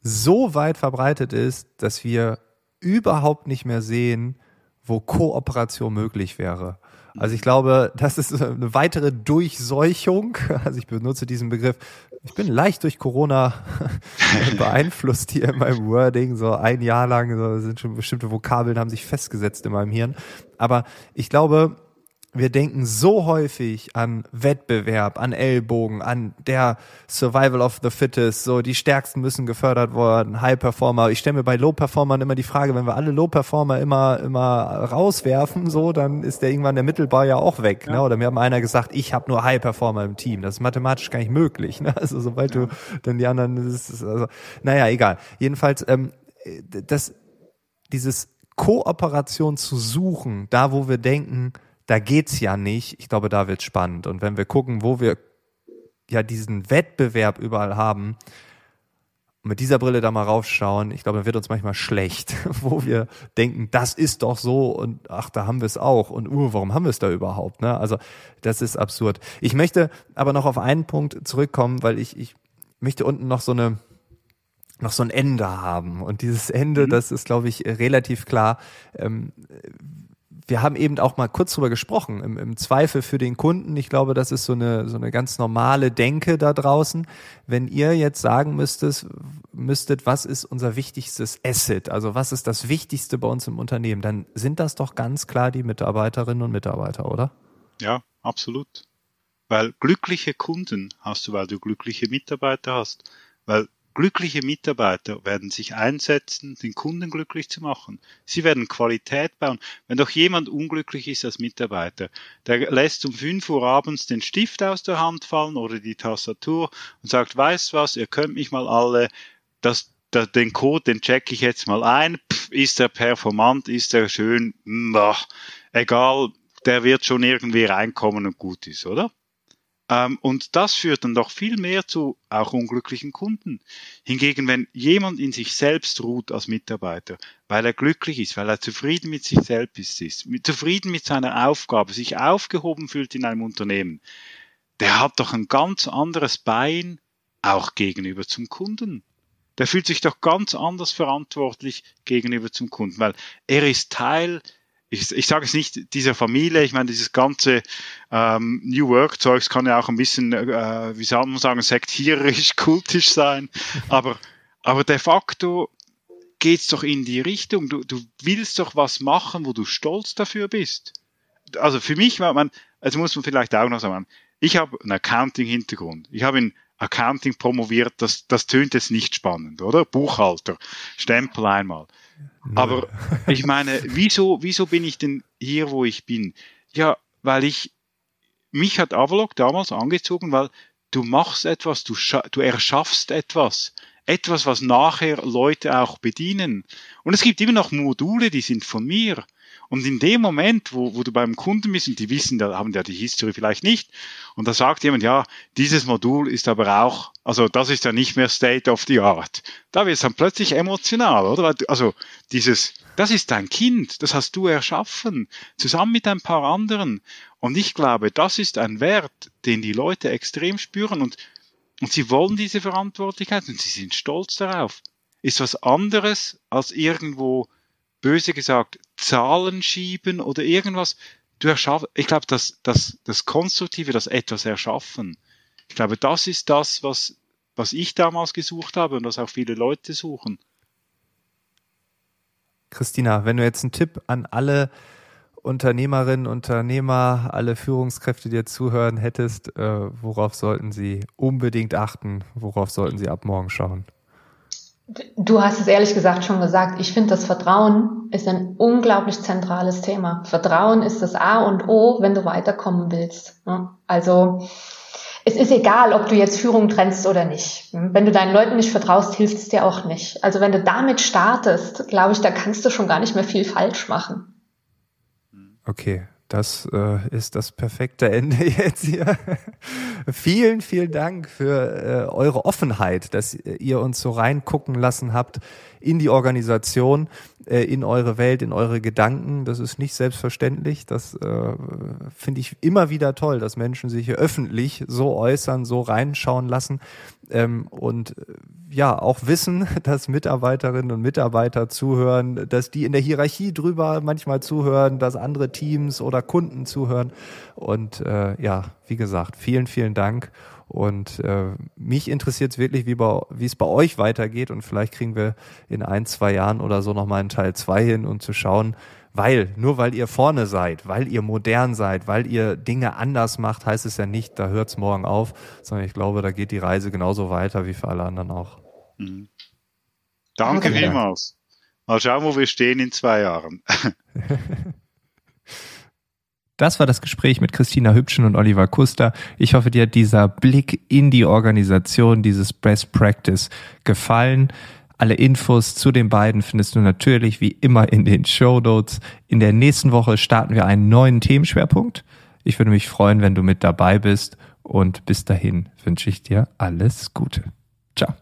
A: so weit verbreitet ist, dass wir überhaupt nicht mehr sehen, wo Kooperation möglich wäre. Also ich glaube, das ist eine weitere Durchseuchung. *laughs* Also ich benutze diesen Begriff. Ich bin leicht durch Corona *laughs* beeinflusst hier in meinem Wording. So ein Jahr lang so sind schon bestimmte Vokabeln haben sich festgesetzt in meinem Hirn. Aber ich glaube, wir denken so häufig an Wettbewerb, an Ellbogen, an der Survival of the Fittest, so die Stärksten müssen gefördert werden, High Performer. Ich stelle mir bei Low Performern immer die Frage, wenn wir alle Low Performer immer immer rauswerfen, so, dann ist der irgendwann der Mittelbau ja auch weg. Ne? Ja. Ne? Oder mir hat mal einer gesagt, ich habe nur High Performer im Team. Das ist mathematisch gar nicht möglich. Ne? Also sobald ja. du dann die anderen, das ist, also, naja, egal. Jedenfalls, ähm, das, dieses Kooperation zu suchen, da wo wir denken, da geht's ja nicht. Ich glaube, da wird's spannend. Und wenn wir gucken, wo wir ja diesen Wettbewerb überall haben, mit dieser Brille da mal raufschauen, ich glaube, dann wird uns manchmal schlecht, *laughs* wo wir denken, das ist doch so und ach, da haben wir es auch und uh, warum haben wir es da überhaupt? Ne? Also das ist absurd. Ich möchte aber noch auf einen Punkt zurückkommen, weil ich, ich möchte unten noch so eine noch so ein Ende haben. Und dieses Ende, mhm. das ist, glaube ich, relativ klar. Ähm, wir haben eben auch mal kurz drüber gesprochen, im, im, Zweifel für den Kunden. Ich glaube, das ist so eine, so eine ganz normale Denke da draußen. Wenn ihr jetzt sagen müsstet, müsstet, was ist unser wichtigstes Asset, also was ist das Wichtigste bei uns im Unternehmen, dann sind das doch ganz klar die Mitarbeiterinnen und Mitarbeiter, oder?
C: Ja, absolut. Weil glückliche Kunden hast du, weil du glückliche Mitarbeiter hast. Weil Glückliche Mitarbeiter werden sich einsetzen, den Kunden glücklich zu machen. Sie werden Qualität bauen. Wenn doch jemand unglücklich ist als Mitarbeiter, der lässt um 5 Uhr abends den Stift aus der Hand fallen oder die Tastatur und sagt, weißt was, ihr könnt mich mal alle, das, das, den Code, den checke ich jetzt mal ein, Pff, ist er performant, ist er schön, ach, egal, der wird schon irgendwie reinkommen und gut ist, oder? Ähm, und das führt dann doch viel mehr zu auch unglücklichen Kunden. Hingegen, wenn jemand in sich selbst ruht als Mitarbeiter, weil er glücklich ist, weil er zufrieden mit sich selbst ist, zufrieden mit seiner Aufgabe, sich aufgehoben fühlt in einem Unternehmen, der hat doch ein ganz anderes Bein auch gegenüber zum Kunden. Der fühlt sich doch ganz anders verantwortlich gegenüber zum Kunden, weil er ist Teil ich, ich sage es nicht dieser Familie, ich meine, dieses ganze ähm, New Work-Zeugs kann ja auch ein bisschen, äh, wie soll man sagen, sektierisch, *laughs* kultisch sein, aber, aber de facto geht's doch in die Richtung. Du, du willst doch was machen, wo du stolz dafür bist. Also für mich, man, also muss man vielleicht auch noch sagen, ich habe einen Accounting-Hintergrund. Ich habe in Accounting promoviert, das, das tönt jetzt nicht spannend, oder? Buchhalter, Stempel einmal. Aber ich meine, wieso, wieso bin ich denn hier, wo ich bin? Ja, weil ich, mich hat Avalok damals angezogen, weil du machst etwas, du, du erschaffst etwas. Etwas, was nachher Leute auch bedienen. Und es gibt immer noch Module, die sind von mir. Und in dem Moment, wo, wo du beim Kunden bist und die wissen, da haben ja die History vielleicht nicht, und da sagt jemand, ja, dieses Modul ist aber auch, also das ist ja nicht mehr State of the Art. Da wird es dann plötzlich emotional, oder? Also dieses, das ist dein Kind, das hast du erschaffen, zusammen mit ein paar anderen. Und ich glaube, das ist ein Wert, den die Leute extrem spüren und, und sie wollen diese Verantwortlichkeit und sie sind stolz darauf. Ist was anderes als irgendwo böse gesagt, Zahlen schieben oder irgendwas. Du erschaff, ich glaube, dass das, das Konstruktive, das etwas erschaffen, ich glaube, das ist das, was, was ich damals gesucht habe und was auch viele Leute suchen.
A: Christina, wenn du jetzt einen Tipp an alle Unternehmerinnen, Unternehmer, alle Führungskräfte, die dir zuhören hättest, äh, worauf sollten sie unbedingt achten? Worauf sollten sie ab morgen schauen?
B: Du hast es ehrlich gesagt schon gesagt. Ich finde, das Vertrauen ist ein unglaublich zentrales Thema. Vertrauen ist das A und O, wenn du weiterkommen willst. Also es ist egal, ob du jetzt Führung trennst oder nicht. Wenn du deinen Leuten nicht vertraust, hilft es dir auch nicht. Also wenn du damit startest, glaube ich, da kannst du schon gar nicht mehr viel falsch machen.
A: Okay, das äh, ist das perfekte Ende *laughs* jetzt hier. vielen, vielen Dank für äh, eure Offenheit, dass ihr uns so reingucken lassen habt in die Organisation, äh, in eure Welt, in eure Gedanken. Das ist nicht selbstverständlich. Das äh, finde ich immer wieder toll, dass Menschen sich hier öffentlich so äußern, so reinschauen lassen ähm, und äh, ja auch wissen, *laughs* dass Mitarbeiterinnen und Mitarbeiter zuhören, dass die in der Hierarchie drüber manchmal zuhören, dass andere Teams oder Kunden zuhören. Und äh, ja, wie gesagt, vielen, vielen Dank. Und äh, mich interessiert es wirklich, wie, bei, wie es bei euch weitergeht. Und vielleicht kriegen wir in ein, zwei Jahren oder so nochmal einen Teil zwei hin und zu schauen, weil, nur weil ihr vorne seid, weil ihr modern seid, weil ihr Dinge anders macht, heißt es ja nicht, da hört es morgen auf, sondern ich glaube, da geht die Reise genauso weiter wie für alle anderen auch. Mhm.
C: Danke vielmals. Mal schauen, wo wir stehen in zwei Jahren. *laughs*
A: Das war das Gespräch mit Christina Hübschen und Oliver Kuster. Ich hoffe, dir hat dieser Blick in die Organisation, dieses Best Practice gefallen. Alle Infos zu den beiden findest du natürlich wie immer in den Show Notes. In der nächsten Woche starten wir einen neuen Themenschwerpunkt. Ich würde mich freuen, wenn du mit dabei bist und bis dahin wünsche ich dir alles Gute. Ciao.